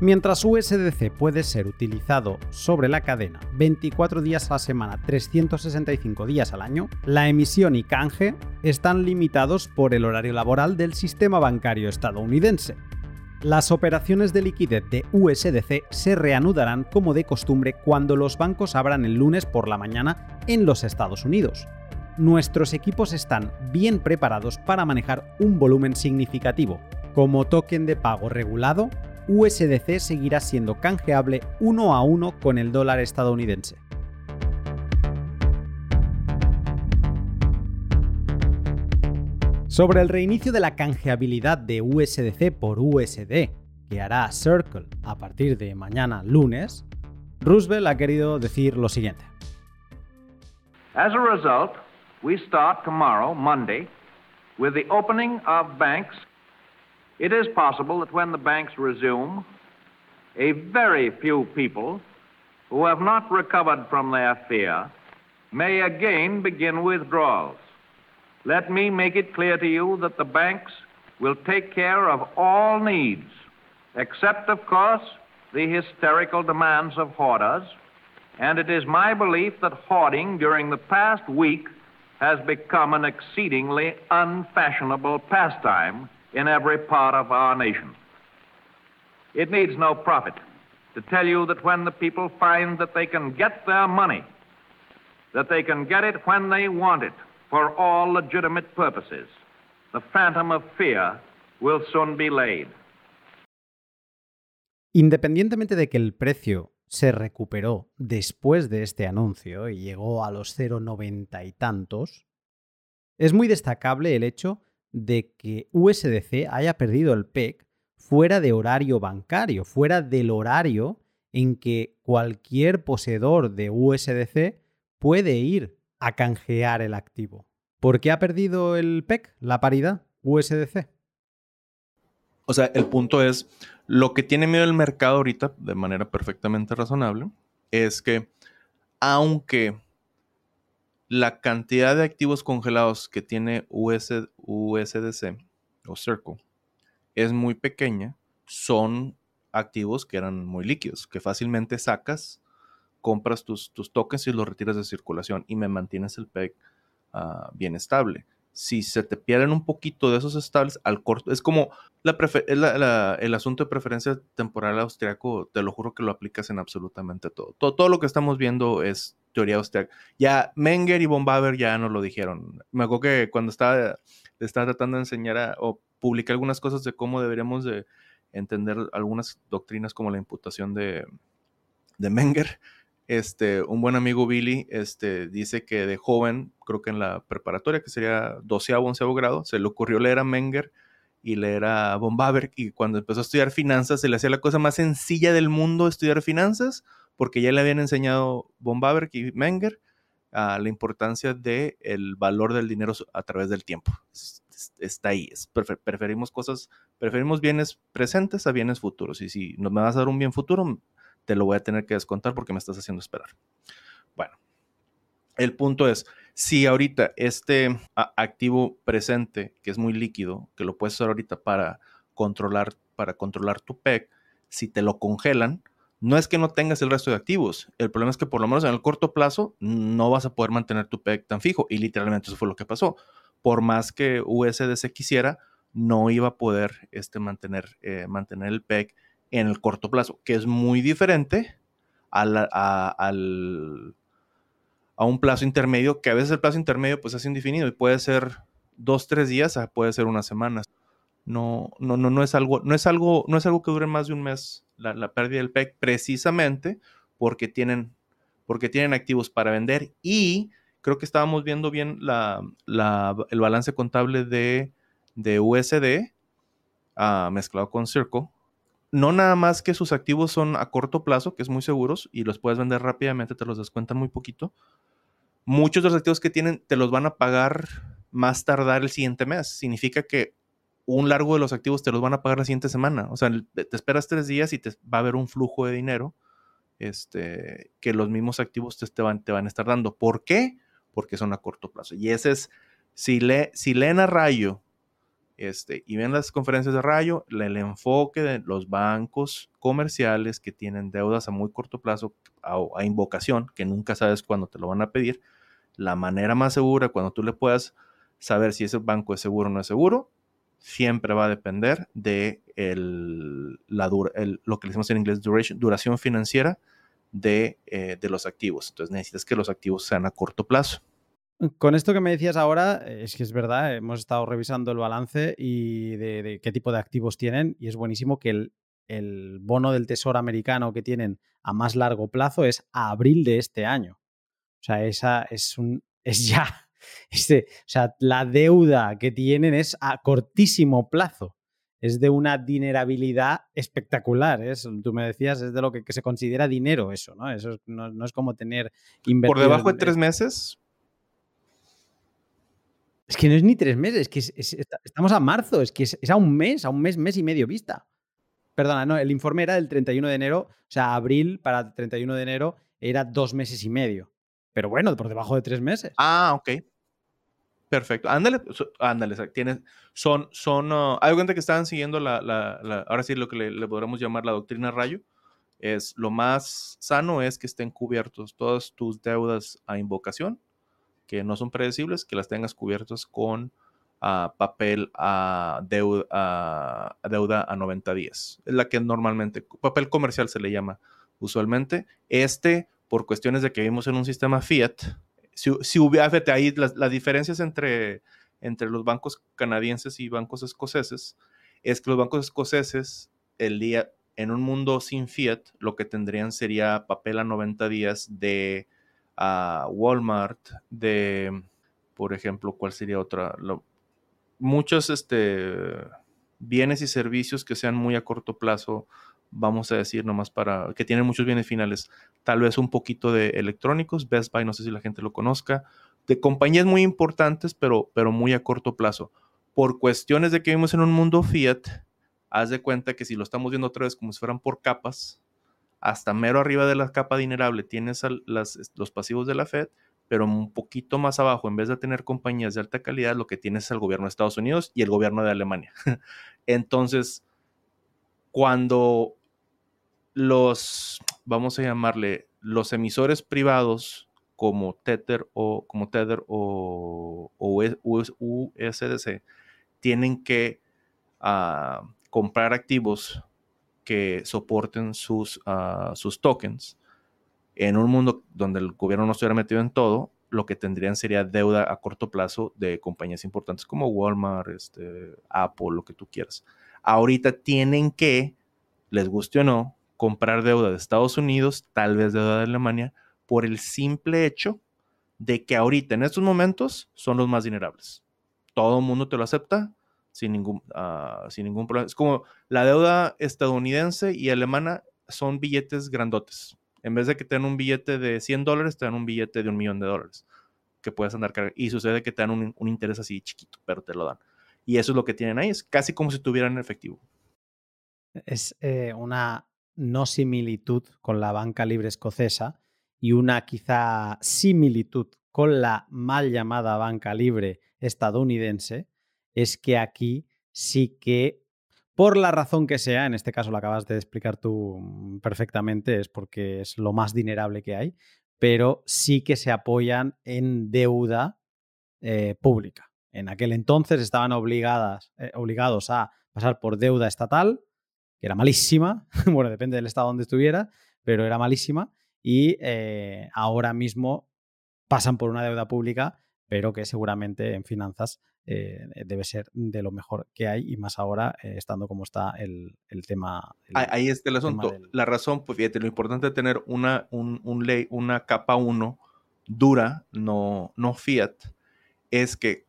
S2: Mientras USDC puede ser utilizado sobre la cadena 24 días a la semana, 365 días al año, la emisión y canje están limitados por el horario laboral del sistema bancario estadounidense. Las operaciones de liquidez de USDC se reanudarán como de costumbre cuando los bancos abran el lunes por la mañana en los Estados Unidos. Nuestros equipos están bien preparados para manejar un volumen significativo. Como token de pago regulado, USDC seguirá siendo canjeable uno a uno con el dólar estadounidense. Sobre el reinicio de la canjeabilidad de USDC por USD, que hará Circle a partir de mañana lunes, Roosevelt ha querido decir lo siguiente.
S3: As a result, we start tomorrow, Monday, with the opening of banks It is possible that when the banks resume, a very few people who have not recovered from their fear may again begin withdrawals. Let me make it clear to you that the banks will take care of all needs, except, of course, the hysterical demands of hoarders. And it is my belief that hoarding during the past week has become an exceedingly unfashionable pastime in every part of our nation. It needs no prophet to tell you that when the people find that they can get their money, that they can get it when they want it for all legitimate purposes, the phantom of fear will soon be laid.
S2: Independientemente de que el precio se recuperó después de este anuncio y llegó a los 0,90 y tantos, es muy destacable el hecho de que USDC haya perdido el PEC fuera de horario bancario, fuera del horario en que cualquier poseedor de USDC puede ir a canjear el activo. ¿Por qué ha perdido el PEC, la paridad USDC?
S4: O sea, el punto es, lo que tiene miedo el mercado ahorita, de manera perfectamente razonable, es que aunque la cantidad de activos congelados que tiene USDC o Circle es muy pequeña, son activos que eran muy líquidos, que fácilmente sacas, compras tus, tus tokens y los retiras de circulación y me mantienes el PEG ah, bien estable. Si se te pierden un poquito de esos estables al corto, es como el asunto de preferencia temporal austriaco, te lo juro que lo aplicas en absolutamente todo. Todo, todo lo que estamos viendo es teoría austriaca. Ya Menger y Bombaver ya nos lo dijeron. Me acuerdo que cuando estaba, estaba tratando de enseñar o publicar algunas cosas de cómo deberíamos de entender algunas doctrinas como la imputación de, de Menger, este, un buen amigo Billy este, dice que de joven, creo que en la preparatoria, que sería 12 o 11 grado, se le ocurrió leer a Menger y leer a Bombaver y cuando empezó a estudiar finanzas se le hacía la cosa más sencilla del mundo estudiar finanzas porque ya le habían enseñado Bombaberg y Menger a la importancia del el valor del dinero a través del tiempo. está ahí. preferimos cosas, preferimos bienes presentes a bienes futuros. Y si no me vas a dar un bien futuro, te lo voy a tener que descontar porque me estás haciendo esperar. Bueno, El punto es, si ahorita este activo presente, que es muy líquido, que lo puedes usar ahorita para controlar, para controlar tu PEC, si te lo congelan, no es que no tengas el resto de activos. El problema es que por lo menos en el corto plazo no vas a poder mantener tu PEC tan fijo. Y literalmente eso fue lo que pasó. Por más que USDC quisiera, no iba a poder este, mantener, eh, mantener el PEC en el corto plazo, que es muy diferente al, a, un plazo intermedio, que a veces el plazo intermedio pues es indefinido y puede ser dos, tres días, puede ser unas semanas. No, no, no, no es algo, no es algo, no es algo que dure más de un mes la, pérdida del PEC, precisamente porque tienen, porque tienen activos para vender y creo que estábamos viendo bien el balance contable de, de USD ah, mezclado con Circle no nada más que sus activos son a corto plazo, que es muy seguros, y los puedes vender rápidamente, te los descuentan muy poquito. Muchos de los activos que tienen te los van a pagar más tardar el siguiente mes. Significa que un largo de los activos te los van a pagar la siguiente semana. O sea, te esperas tres días y te va a haber un flujo de dinero este, que los mismos activos te, van, te van a estar dando. ¿Por qué? Porque son a corto plazo. Y ese es, si, si leen a rayo este, y ven las conferencias de Rayo, el, enfoque de los bancos comerciales que tienen deudas a muy corto plazo, a, a, invocación, que nunca sabes cuándo te lo van a pedir, la manera más segura, cuando tú le puedas saber si ese banco es seguro o no es seguro, siempre va a depender de la lo que decimos en inglés duración financiera de, eh, de los activos. Entonces necesitas que los activos sean a corto plazo.
S2: Con esto que me decías ahora, es que es verdad, hemos estado revisando el balance y de, qué tipo de activos tienen y es buenísimo que el, bono del Tesoro americano que tienen a más largo plazo es a abril de este año. O sea, esa es un es ya este, o sea, la deuda que tienen es a cortísimo plazo. Es de una dinerabilidad espectacular. Es, tú me decías, es de lo que, se considera dinero eso, ¿no? Eso no, es como tener.
S4: Por debajo de tres meses,
S2: es que no es ni tres meses, es que estamos a marzo, es que es, a un mes, a un mes, mes y medio vista. Perdona, no, el informe era del 31 de enero, o sea, abril para 31 de enero era dos meses y medio. Pero bueno, por debajo de tres meses.
S4: Ah, ok. Perfecto. Ándale, ándale, tienes, son, son, uh, hay gente que estaban siguiendo la, ahora sí lo que le, le podríamos llamar la doctrina rayo, es lo más sano es que estén cubiertos todas tus deudas a invocación que no son predecibles, que las tengas cubiertas con ah, papel a deuda, a deuda a 90 días. Es la que normalmente, papel comercial se le llama usualmente. Este, por cuestiones de que vivimos en un sistema fiat, si, si hubiera, ahí las, las, diferencias entre, entre los bancos canadienses y bancos escoceses, es que los bancos escoceses, el día, en un mundo sin fiat, lo que tendrían sería papel a 90 días de a Walmart, de, por ejemplo, ¿cuál sería otra? muchos este, bienes y servicios que sean muy a corto plazo, vamos a decir, nomás para, que tienen muchos bienes finales, tal vez un poquito de electrónicos, Best Buy, no sé si la gente lo conozca, de compañías muy importantes, pero, pero muy a corto plazo. Por cuestiones de que vivimos en un mundo fiat, haz de cuenta que si lo estamos viendo otra vez como si fueran por capas, hasta mero arriba de la capa dinerable tienes los pasivos de la Fed, pero un poquito más abajo, en vez de tener compañías de alta calidad, lo que tienes es el gobierno de Estados Unidos y el gobierno de Alemania. Entonces, cuando los, vamos a llamarle, los emisores privados como Tether o como Tether o, USDC tienen que ah, comprar activos que soporten sus, ah, sus tokens. En un mundo donde el gobierno no estuviera metido en todo, lo que tendrían sería deuda a corto plazo de compañías importantes como Walmart, este, Apple, lo que tú quieras. Ahorita tienen que, les guste o no, comprar deuda de Estados Unidos, tal vez deuda de Alemania, por el simple hecho de que ahorita, en estos momentos, son los más dinerables. Todo el mundo te lo acepta, sin ningún, ah, sin ningún problema. Es como la deuda estadounidense y alemana son billetes grandotes. En vez de que te dan un billete de 100 dólares, te un billete de un millón de dólares que puedes andar cargando. Y sucede que te dan un, interés así chiquito, pero te lo dan. Y eso es lo que tienen ahí. Es casi como si tuvieran efectivo.
S2: Es eh, una no similitud con la banca libre escocesa y una quizá similitud con la mal llamada banca libre estadounidense es que aquí sí que, por la razón que sea, en este caso lo acabas de explicar tú mm, perfectamente, es porque es lo más dinerable que hay, pero sí que se apoyan en deuda eh, pública. En aquel entonces estaban obligadas, eh, obligados a pasar por deuda estatal, que era malísima, bueno, depende del estado donde estuviera, pero era malísima, y eh, ahora mismo pasan por una deuda pública, pero que seguramente en finanzas debe ser de lo mejor que hay, y más ahora estando como está el, tema.
S4: Ahí está el asunto. La razón, pues fíjate, lo importante es tener una, un, ley, una capa 1 dura, no, no fiat, es que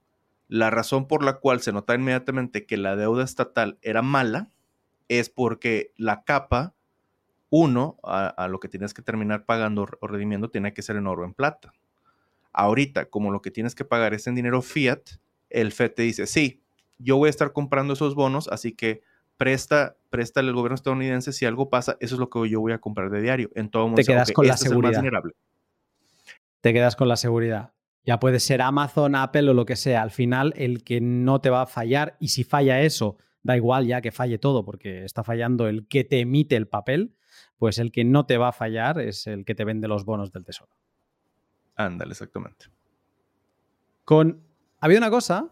S4: la razón por la cual se nota inmediatamente que la deuda estatal era mala es porque la capa 1, a, lo que tienes que terminar pagando o redimiendo, tiene que ser en oro en plata. Ahorita, como lo que tienes que pagar es en dinero fiat, el FED te dice, sí, yo voy a estar comprando esos bonos, así que presta, préstale al gobierno estadounidense si algo pasa, eso es lo que yo voy a comprar de diario. En todo
S2: Te quedas con la este seguridad. Te quedas con la seguridad. Ya puede ser Amazon, Apple o lo que sea. Al final, el que no te va a fallar, y si falla eso, da igual ya que falle todo, porque está fallando el que te emite el papel, pues el que no te va a fallar es el que te vende los bonos del tesoro.
S4: Ándale, exactamente.
S2: Con. Había una cosa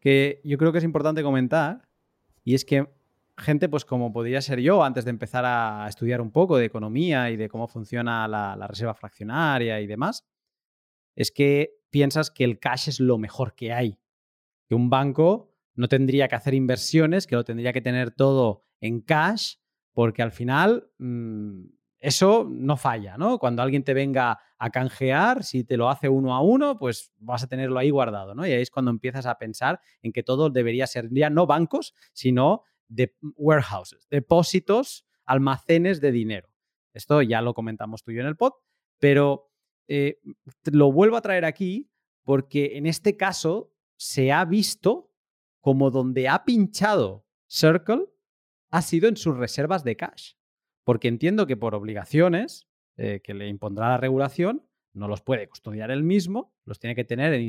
S2: que yo creo que es importante comentar, y es que gente, pues como podría ser yo, antes de empezar a estudiar un poco de economía y de cómo funciona la reserva fraccionaria y demás, es que piensas que el cash es lo mejor que hay. Que un banco no tendría que hacer inversiones, que lo tendría que tener todo en cash, porque al final mm, eso no falla, ¿no? Cuando alguien te venga a canjear, si te lo hace uno a uno, pues vas a tenerlo ahí guardado, ¿no? Y ahí es cuando empiezas a pensar en que todo debería ser ya no bancos, sino de warehouses, depósitos, almacenes de dinero. Esto ya lo comentamos tú y yo en el pod, pero eh, lo vuelvo a traer aquí porque en este caso se ha visto como donde ha pinchado Circle ha sido en sus reservas de cash. Porque entiendo que por obligaciones eh, que le impondrá la regulación, no los puede custodiar él mismo, los tiene que tener en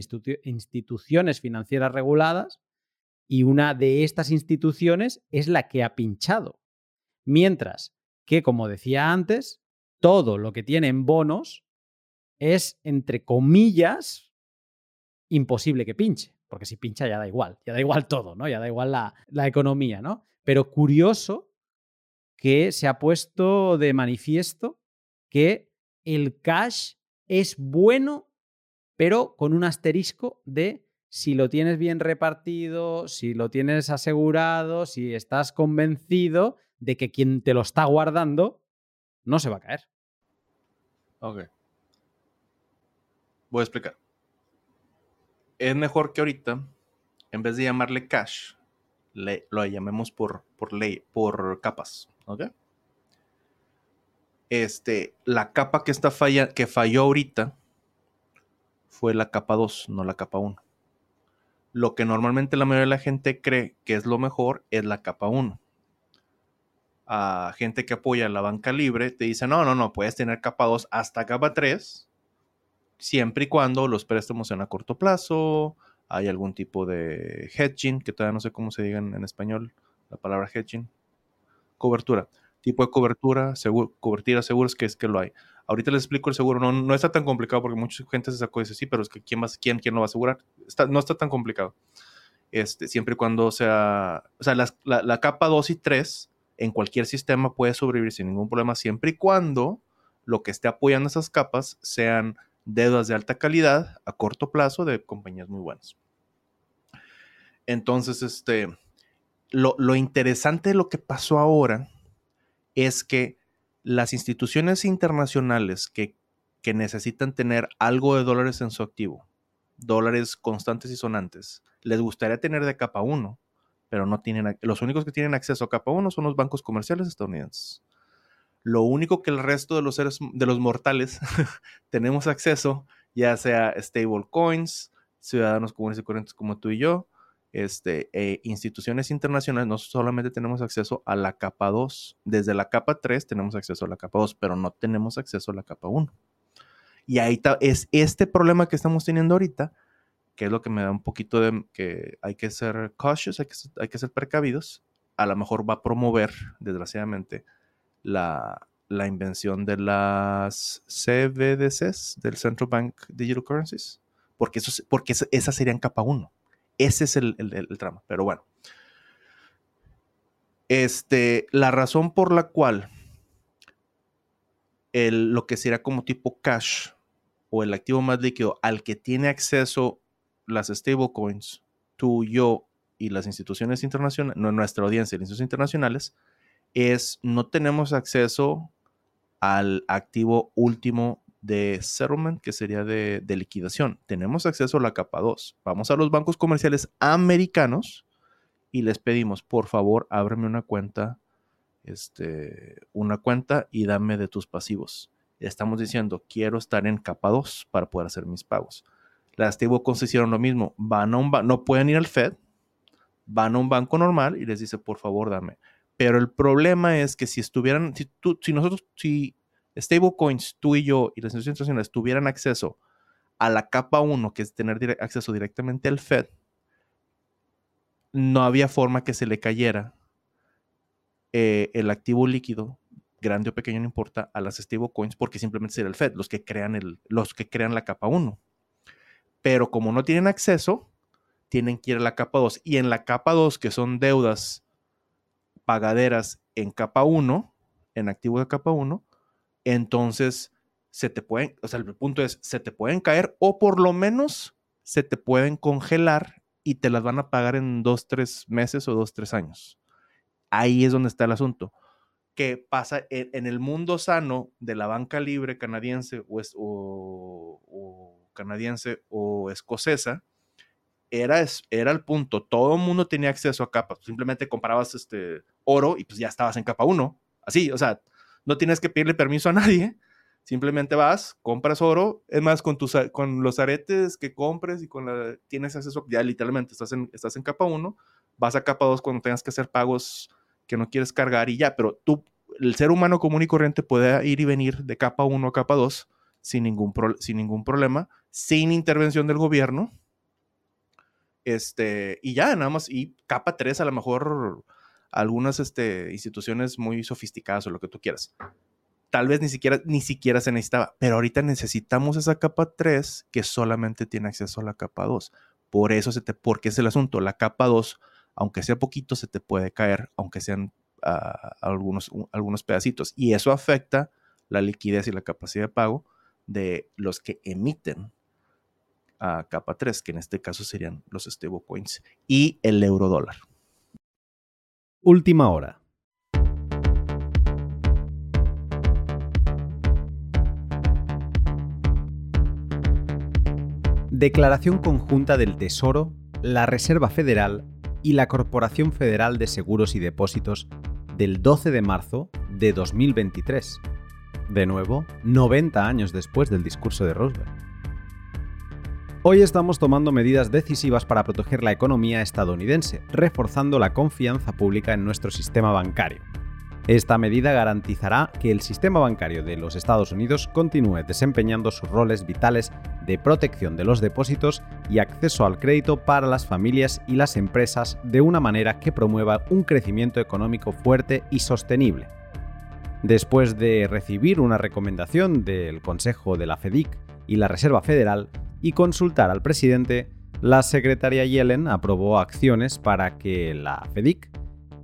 S2: instituciones financieras reguladas y una de estas instituciones es la que ha pinchado. Mientras que, como decía antes, todo lo que tiene en bonos es, entre comillas, imposible que pinche, porque si pincha ya da igual, ya da igual todo, ¿no? Ya da igual la, la economía, ¿no? Pero curioso que se ha puesto de manifiesto que el cash es bueno, pero con un asterisco de si lo tienes bien repartido, si lo tienes asegurado, si estás convencido de que quien te lo está guardando no se va a caer.
S4: Ok voy a explicar. Es mejor que ahorita, en vez de llamarle cash, le, lo llamemos por, por ley, por capas. ¿Ok? Este, la capa que está falla, que falló ahorita fue la capa 2, no la capa 1. Lo que normalmente la mayoría de la gente cree que es lo mejor es la capa 1. A gente que apoya la banca libre te dice, no, no, no, puedes tener capa 2 hasta capa 3 siempre y cuando los préstamos sean a corto plazo, hay algún tipo de hedging, que todavía no sé cómo se diga en, español la palabra hedging, cobertura, tipo de cobertura, seguro, cobertura seguros que es que lo hay. Ahorita les explico el seguro, no, no está tan complicado porque mucha gente se sacó y dice, sí, pero es que ¿quién, va, quién, quién lo va a asegurar? No está tan complicado. Este, siempre y cuando sea, o sea, la, la capa 2 y 3 en cualquier sistema puede sobrevivir sin ningún problema, siempre y cuando lo que esté apoyando esas capas sean deudas de alta calidad a corto plazo de compañías muy buenas. Entonces, este, lo, interesante de lo que pasó ahora es que las instituciones internacionales que, necesitan tener algo de dólares en su activo, dólares constantes y sonantes, les gustaría tener de capa 1, pero no tienen, los únicos que tienen acceso a capa 1 son los bancos comerciales estadounidenses. Lo único que el resto de los seres, de los mortales tenemos acceso, ya sea stable coins, ciudadanos comunes y corrientes como tú y yo, este, e instituciones internacionales, no solamente tenemos acceso a la capa 2, desde la capa 3 tenemos acceso a la capa 2, pero no tenemos acceso a la capa 1. Y ahí es este problema que estamos teniendo ahorita, que es lo que me da un poquito de que hay que ser cautious, hay que, ser precavidos. A lo mejor va a promover, desgraciadamente, la, la invención de las CBDCs, del Central Bank Digital Currencies, porque, eso, porque esas serían capa 1. Ese es el, el, trama. Pero bueno. Este, la razón por la cual el, lo que sería como tipo cash o el activo más líquido al que tiene acceso las stablecoins, tú, yo y las instituciones internacionales, no, nuestra audiencia las instituciones internacionales, es no tenemos acceso al activo último de settlement, que sería de, liquidación. Tenemos acceso a la capa 2. Vamos a los bancos comerciales americanos y les pedimos, por favor, ábreme una cuenta, este, una cuenta y dame de tus pasivos. Estamos diciendo, quiero estar en capa 2 para poder hacer mis pagos. Las stablecoins hicieron lo mismo. Van a un no pueden ir al Fed, van a un banco normal y les dice, por favor, dame. Pero el problema es que si estuvieran, si, tú, si nosotros, si stablecoins, tú y yo y las instituciones internacionales tuvieran acceso a la capa 1, que es tener acceso directamente al Fed, no había forma que se le cayera eh, el activo líquido, grande o pequeño, no importa, a las stablecoins, porque simplemente sería el Fed, los que crean, el, los que crean la capa 1. Pero como no tienen acceso, tienen que ir a la capa 2. Y en la capa 2, que son deudas pagaderas en capa 1, en activo de capa 1, entonces se te pueden, o sea, el punto es, se te pueden caer o por lo menos se te pueden congelar y te las van a pagar en dos, tres meses o dos, tres años. Ahí es donde está el asunto. ¿Qué pasa en, el mundo sano de la banca libre canadiense o, o canadiense o escocesa? era, era el punto. Todo el mundo tenía acceso a capas. Simplemente comprabas este oro y pues ya estabas en capa 1. Así, o sea, no tienes que pedirle permiso a nadie. Simplemente vas, compras oro. Es más, con, tus, con los aretes que compres y con la, tienes acceso, ya literalmente estás en, estás en capa 1. Vas a capa 2 cuando tengas que hacer pagos que no quieres cargar y ya. Pero tú, el ser humano común y corriente puede ir y venir de capa 1 a capa 2 sin ningún, sin ningún problema, sin intervención del gobierno este, y ya, nada más, y capa 3 a lo mejor algunas este, instituciones muy sofisticadas o lo que tú quieras. Tal vez ni siquiera, ni siquiera se necesitaba, pero ahorita necesitamos esa capa 3 que solamente tiene acceso a la capa 2. Por eso se te, porque es el asunto, la capa 2, aunque sea poquito, se te puede caer, aunque sean ah, algunos, algunos pedacitos. Y eso afecta la liquidez y la capacidad de pago de los que emiten a capa 3, que en este caso serían los stablecoins y el euro dólar.
S2: Última hora. Declaración conjunta del Tesoro, la Reserva Federal y la Corporación Federal de Seguros y Depósitos del 12 de marzo de 2023. De nuevo, 90 años después del discurso de Roosevelt. Hoy estamos tomando medidas decisivas para proteger la economía estadounidense, reforzando la confianza pública en nuestro sistema bancario. Esta medida garantizará que el sistema bancario de los Estados Unidos continúe desempeñando sus roles vitales de protección de los depósitos y acceso al crédito para las familias y las empresas de una manera que promueva un crecimiento económico fuerte y sostenible. Después de recibir una recomendación del Consejo de la FEDIC y la Reserva Federal, y consultar al presidente, la secretaria Yellen aprobó acciones para que la FEDIC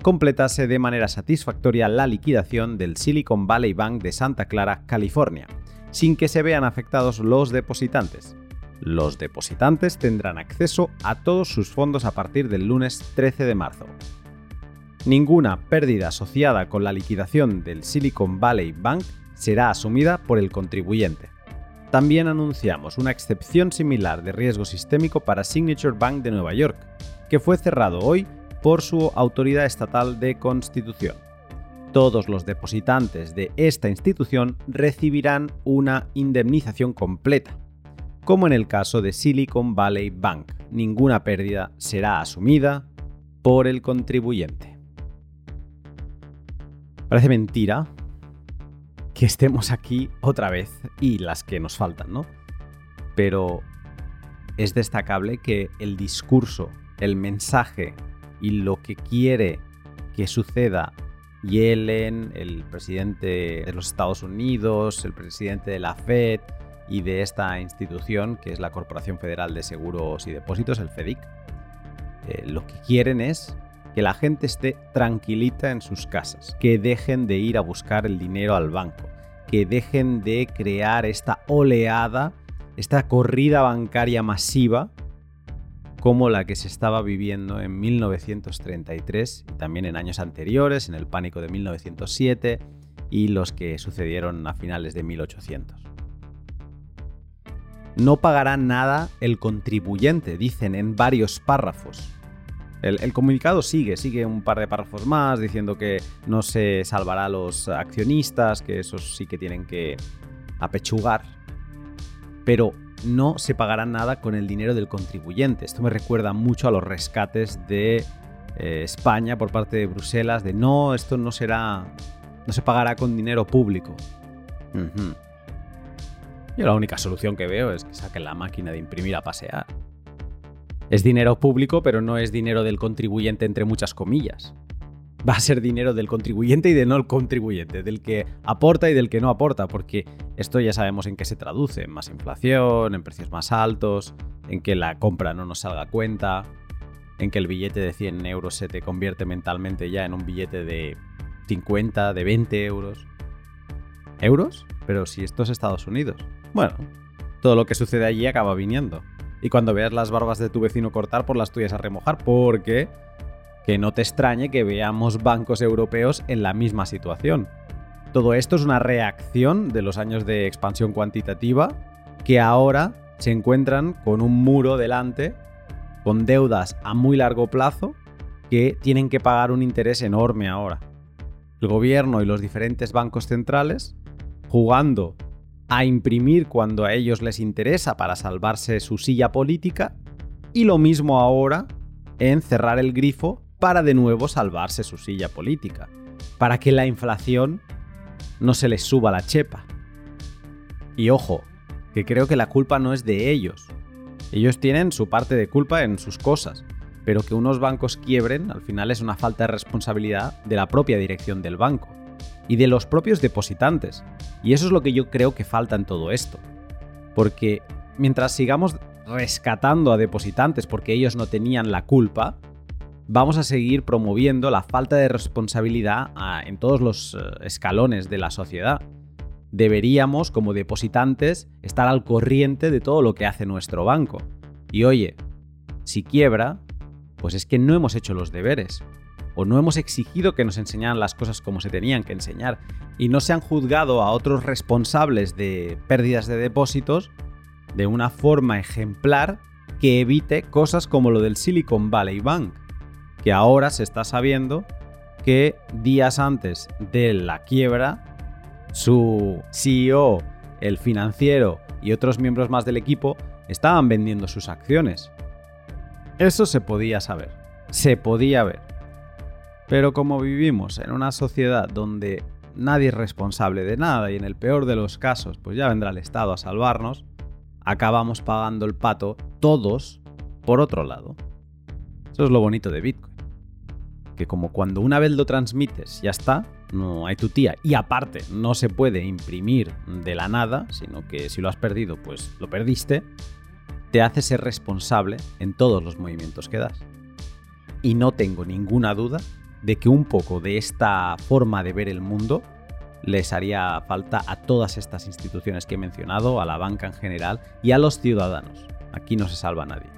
S2: completase de manera satisfactoria la liquidación del Silicon Valley Bank de Santa Clara, California, sin que se vean afectados los depositantes. Los depositantes tendrán acceso a todos sus fondos a partir del lunes 13 de marzo. Ninguna pérdida asociada con la liquidación del Silicon Valley Bank será asumida por el contribuyente. También anunciamos una excepción similar de riesgo sistémico para Signature Bank de Nueva York, que fue cerrado hoy por su autoridad estatal de constitución. Todos los depositantes de esta institución recibirán una indemnización completa. Como en el caso de Silicon Valley Bank, ninguna pérdida será asumida por el contribuyente. Parece mentira que estemos aquí otra vez y las que nos faltan, ¿no? Pero es destacable que el discurso, el mensaje y lo que quiere que suceda Yellen, el presidente de los Estados Unidos, el presidente de la Fed y de esta institución que es la Corporación Federal de Seguros y Depósitos, el FEDIC, eh, lo que quieren es que la gente esté tranquilita en sus casas, que dejen de ir a buscar el dinero al banco, que dejen de crear esta oleada, esta corrida bancaria masiva como la que se estaba viviendo en 1933 y también en años anteriores, en el pánico de 1907 y los que sucedieron a finales de 1800. No pagará nada el contribuyente, dicen en varios párrafos. El, comunicado sigue, sigue un par de párrafos más diciendo que no se salvará a los accionistas, que esos sí que tienen que apechugar. Pero no se pagará nada con el dinero del contribuyente. Esto me recuerda mucho a los rescates de eh, España por parte de Bruselas, de no, esto no será, no se pagará con dinero público. Yo la única solución que veo es que saquen la máquina de imprimir a pasear. Es dinero público, pero no es dinero del contribuyente entre muchas comillas. Va a ser dinero del contribuyente y de no contribuyente, del que aporta y del que no aporta, porque esto ya sabemos en qué se traduce, en más inflación, en precios más altos, en que la compra no nos salga cuenta, en que el billete de 100 euros se te convierte mentalmente ya en un billete de 50, de 20 euros. ¿Euros? Pero si esto es Estados Unidos. Bueno, todo lo que sucede allí acaba viniendo y cuando veas las barbas de tu vecino cortar, por las tuyas a remojar, porque que no te extrañe que veamos bancos europeos en la misma situación. Todo esto es una reacción de los años de expansión cuantitativa que ahora se encuentran con un muro delante, con deudas a muy largo plazo que tienen que pagar un interés enorme ahora. El gobierno y los diferentes bancos centrales jugando a imprimir cuando a ellos les interesa para salvarse su silla política y lo mismo ahora en cerrar el grifo para de nuevo salvarse su silla política, para que la inflación no se les suba la chepa. Y ojo, que creo que la culpa no es de ellos. Ellos tienen su parte de culpa en sus cosas, pero que unos bancos quiebren al final es una falta de responsabilidad de la propia dirección del banco y de los propios depositantes. Y eso es lo que yo creo que falta en todo esto. Porque mientras sigamos rescatando a depositantes porque ellos no tenían la culpa, vamos a seguir promoviendo la falta de responsabilidad en todos los eh, escalones de la sociedad. Deberíamos, como depositantes, estar al corriente de todo lo que hace nuestro banco. Y oye, si quiebra, pues es que no hemos hecho los deberes o no hemos exigido que nos enseñaran las cosas como se tenían que enseñar y no se han juzgado a otros responsables de pérdidas de depósitos de una forma ejemplar que evite cosas como lo del Silicon Valley Bank, que ahora se está sabiendo que días antes de la quiebra, su CEO, el financiero y otros miembros más del equipo estaban vendiendo sus acciones. Eso se podía saber, se podía ver. Pero como vivimos en una sociedad donde nadie es responsable de nada y en el peor de los casos pues ya vendrá el Estado a salvarnos, acabamos pagando el pato todos por otro lado. Eso es lo bonito de Bitcoin. Que como cuando una vez lo transmites ya está, no hay tu tía. Y aparte, no se puede imprimir de la nada, sino que si lo has perdido, pues lo perdiste, te hace ser responsable en todos los movimientos que das. Y no tengo ninguna duda de que un poco de esta forma de ver el mundo les haría falta a todas estas instituciones que he mencionado, a la banca en general y a los ciudadanos. Aquí no se salva nadie.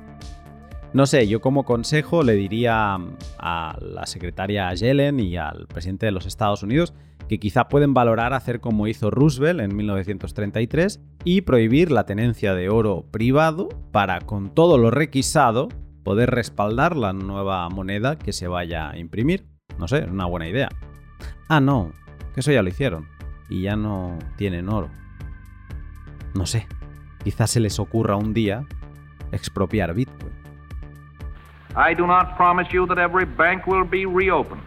S2: No sé, yo como consejo le diría a la secretaria Yellen y al presidente de los Estados Unidos que quizá pueden valorar hacer como hizo Roosevelt en 1933 y prohibir la tenencia de oro privado para, con todo lo requisado, poder respaldar la nueva moneda que se vaya a imprimir. No sé, es una buena idea. Ah, no, que eso ya lo hicieron. Y ya no tienen oro. No sé, quizás se les ocurra un día expropiar Bitcoin.
S3: I do not promise you that every bank will be reopened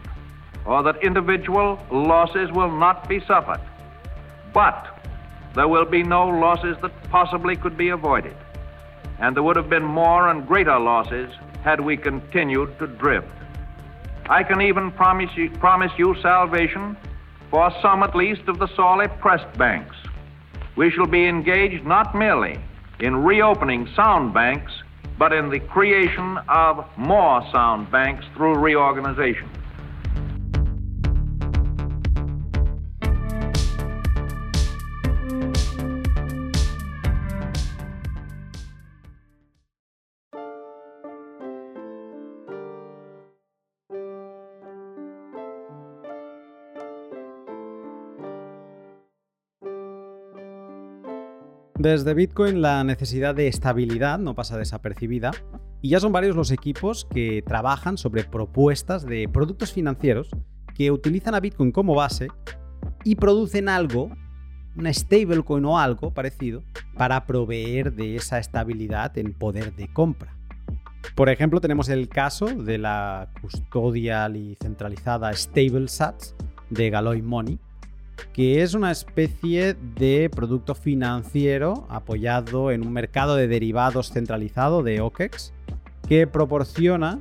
S3: or that individual losses will not be suffered. But there will be no losses that possibly could be avoided. And there would have been more and greater losses had we continued to drift. I can even promise you, promise you salvation for some at least of the sorely pressed banks. We shall be engaged not merely in reopening sound banks, but in the creation of more sound banks through reorganization.
S2: Desde Bitcoin la necesidad de estabilidad no pasa desapercibida y ya son varios los equipos que trabajan sobre propuestas de productos financieros que utilizan a Bitcoin como base y producen algo, una stablecoin o algo parecido, para proveer de esa estabilidad en poder de compra. Por ejemplo, tenemos el caso de la custodial y centralizada StableSats de Galoy Money, que es una especie de producto financiero apoyado en un mercado de derivados centralizado de OKEX que proporciona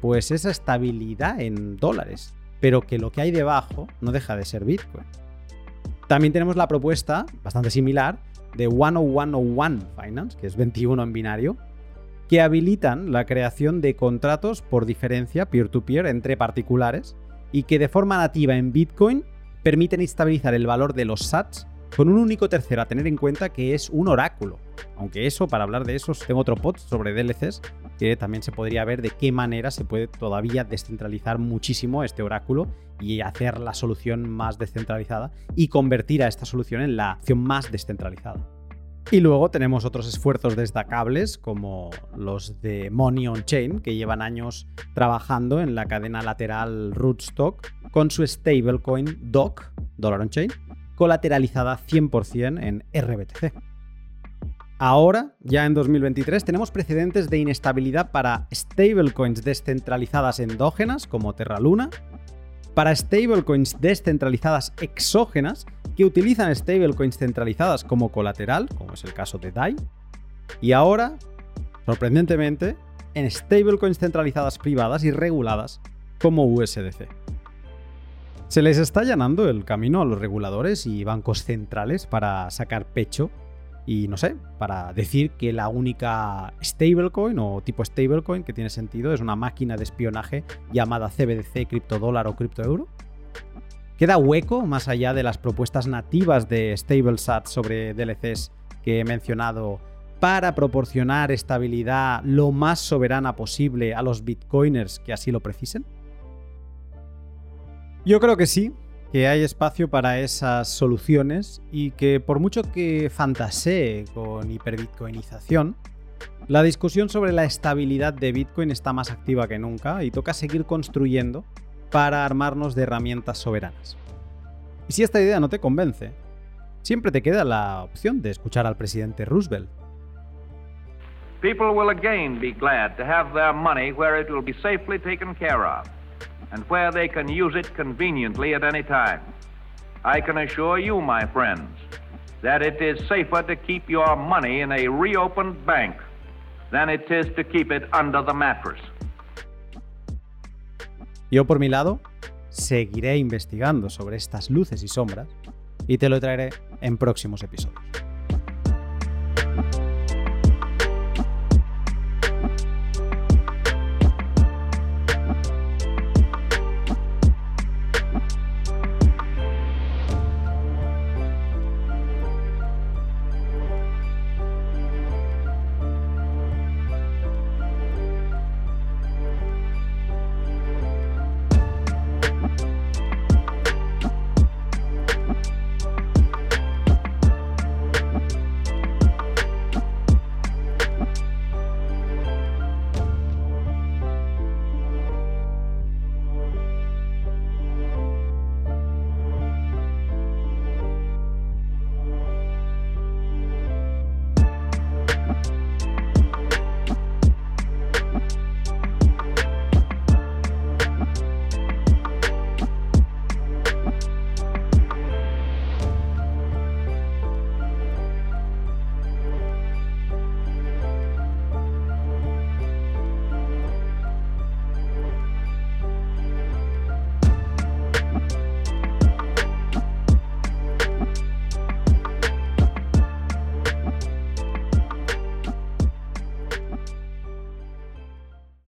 S2: pues esa estabilidad en dólares, pero que lo que hay debajo no deja de ser Bitcoin. También tenemos la propuesta, bastante similar, de 10101 Finance, que es 21 en binario, que habilitan la creación de contratos por diferencia peer-to-peer entre particulares y que de forma nativa en Bitcoin permiten estabilizar el valor de los SATs con un único tercero a tener en cuenta que es un oráculo. Aunque eso, para hablar de eso, tengo otro post sobre DLCs que también se podría ver de qué manera se puede todavía descentralizar muchísimo este oráculo y hacer la solución más descentralizada y convertir a esta solución en la opción más descentralizada. Y luego tenemos otros esfuerzos destacables como los de Money on Chain, que llevan años trabajando en la cadena lateral Rootstock con su stablecoin DOC, Dollar on Chain, colateralizada 100% en RBTC. Ahora, ya en 2023, tenemos precedentes de inestabilidad para stablecoins descentralizadas endógenas como Terra Luna, para stablecoins descentralizadas exógenas que utilizan stablecoins centralizadas como colateral, como es el caso de DAI, y ahora, sorprendentemente, en stablecoins centralizadas privadas y reguladas como USDC. Se les está allanando el camino a los reguladores y bancos centrales para sacar pecho y no sé, para decir que la única stablecoin o tipo stablecoin que tiene sentido es una máquina de espionaje llamada CBDC, criptodólar o criptoeuro. ¿Queda hueco más allá de las propuestas nativas de StableSat sobre DLCs que he mencionado para proporcionar estabilidad lo más soberana posible a los bitcoiners que así lo precisen? Yo creo que sí, que hay espacio para esas soluciones y que por mucho que fantasee con hiperbitcoinización, la discusión sobre la estabilidad de Bitcoin está más activa que nunca y toca seguir construyendo para armarnos de herramientas soberanas. Y si esta idea no te convence, siempre te queda la opción de escuchar al presidente Roosevelt.
S3: People will again be glad to have their money where it will be safely taken care of and where they can use it conveniently at any time. I can assure you, my friends, that it is safer to keep your money in a reopened bank than it is to keep it under the mattress.
S2: Yo por mi lado seguiré investigando sobre estas luces y sombras y te lo traeré en próximos episodios.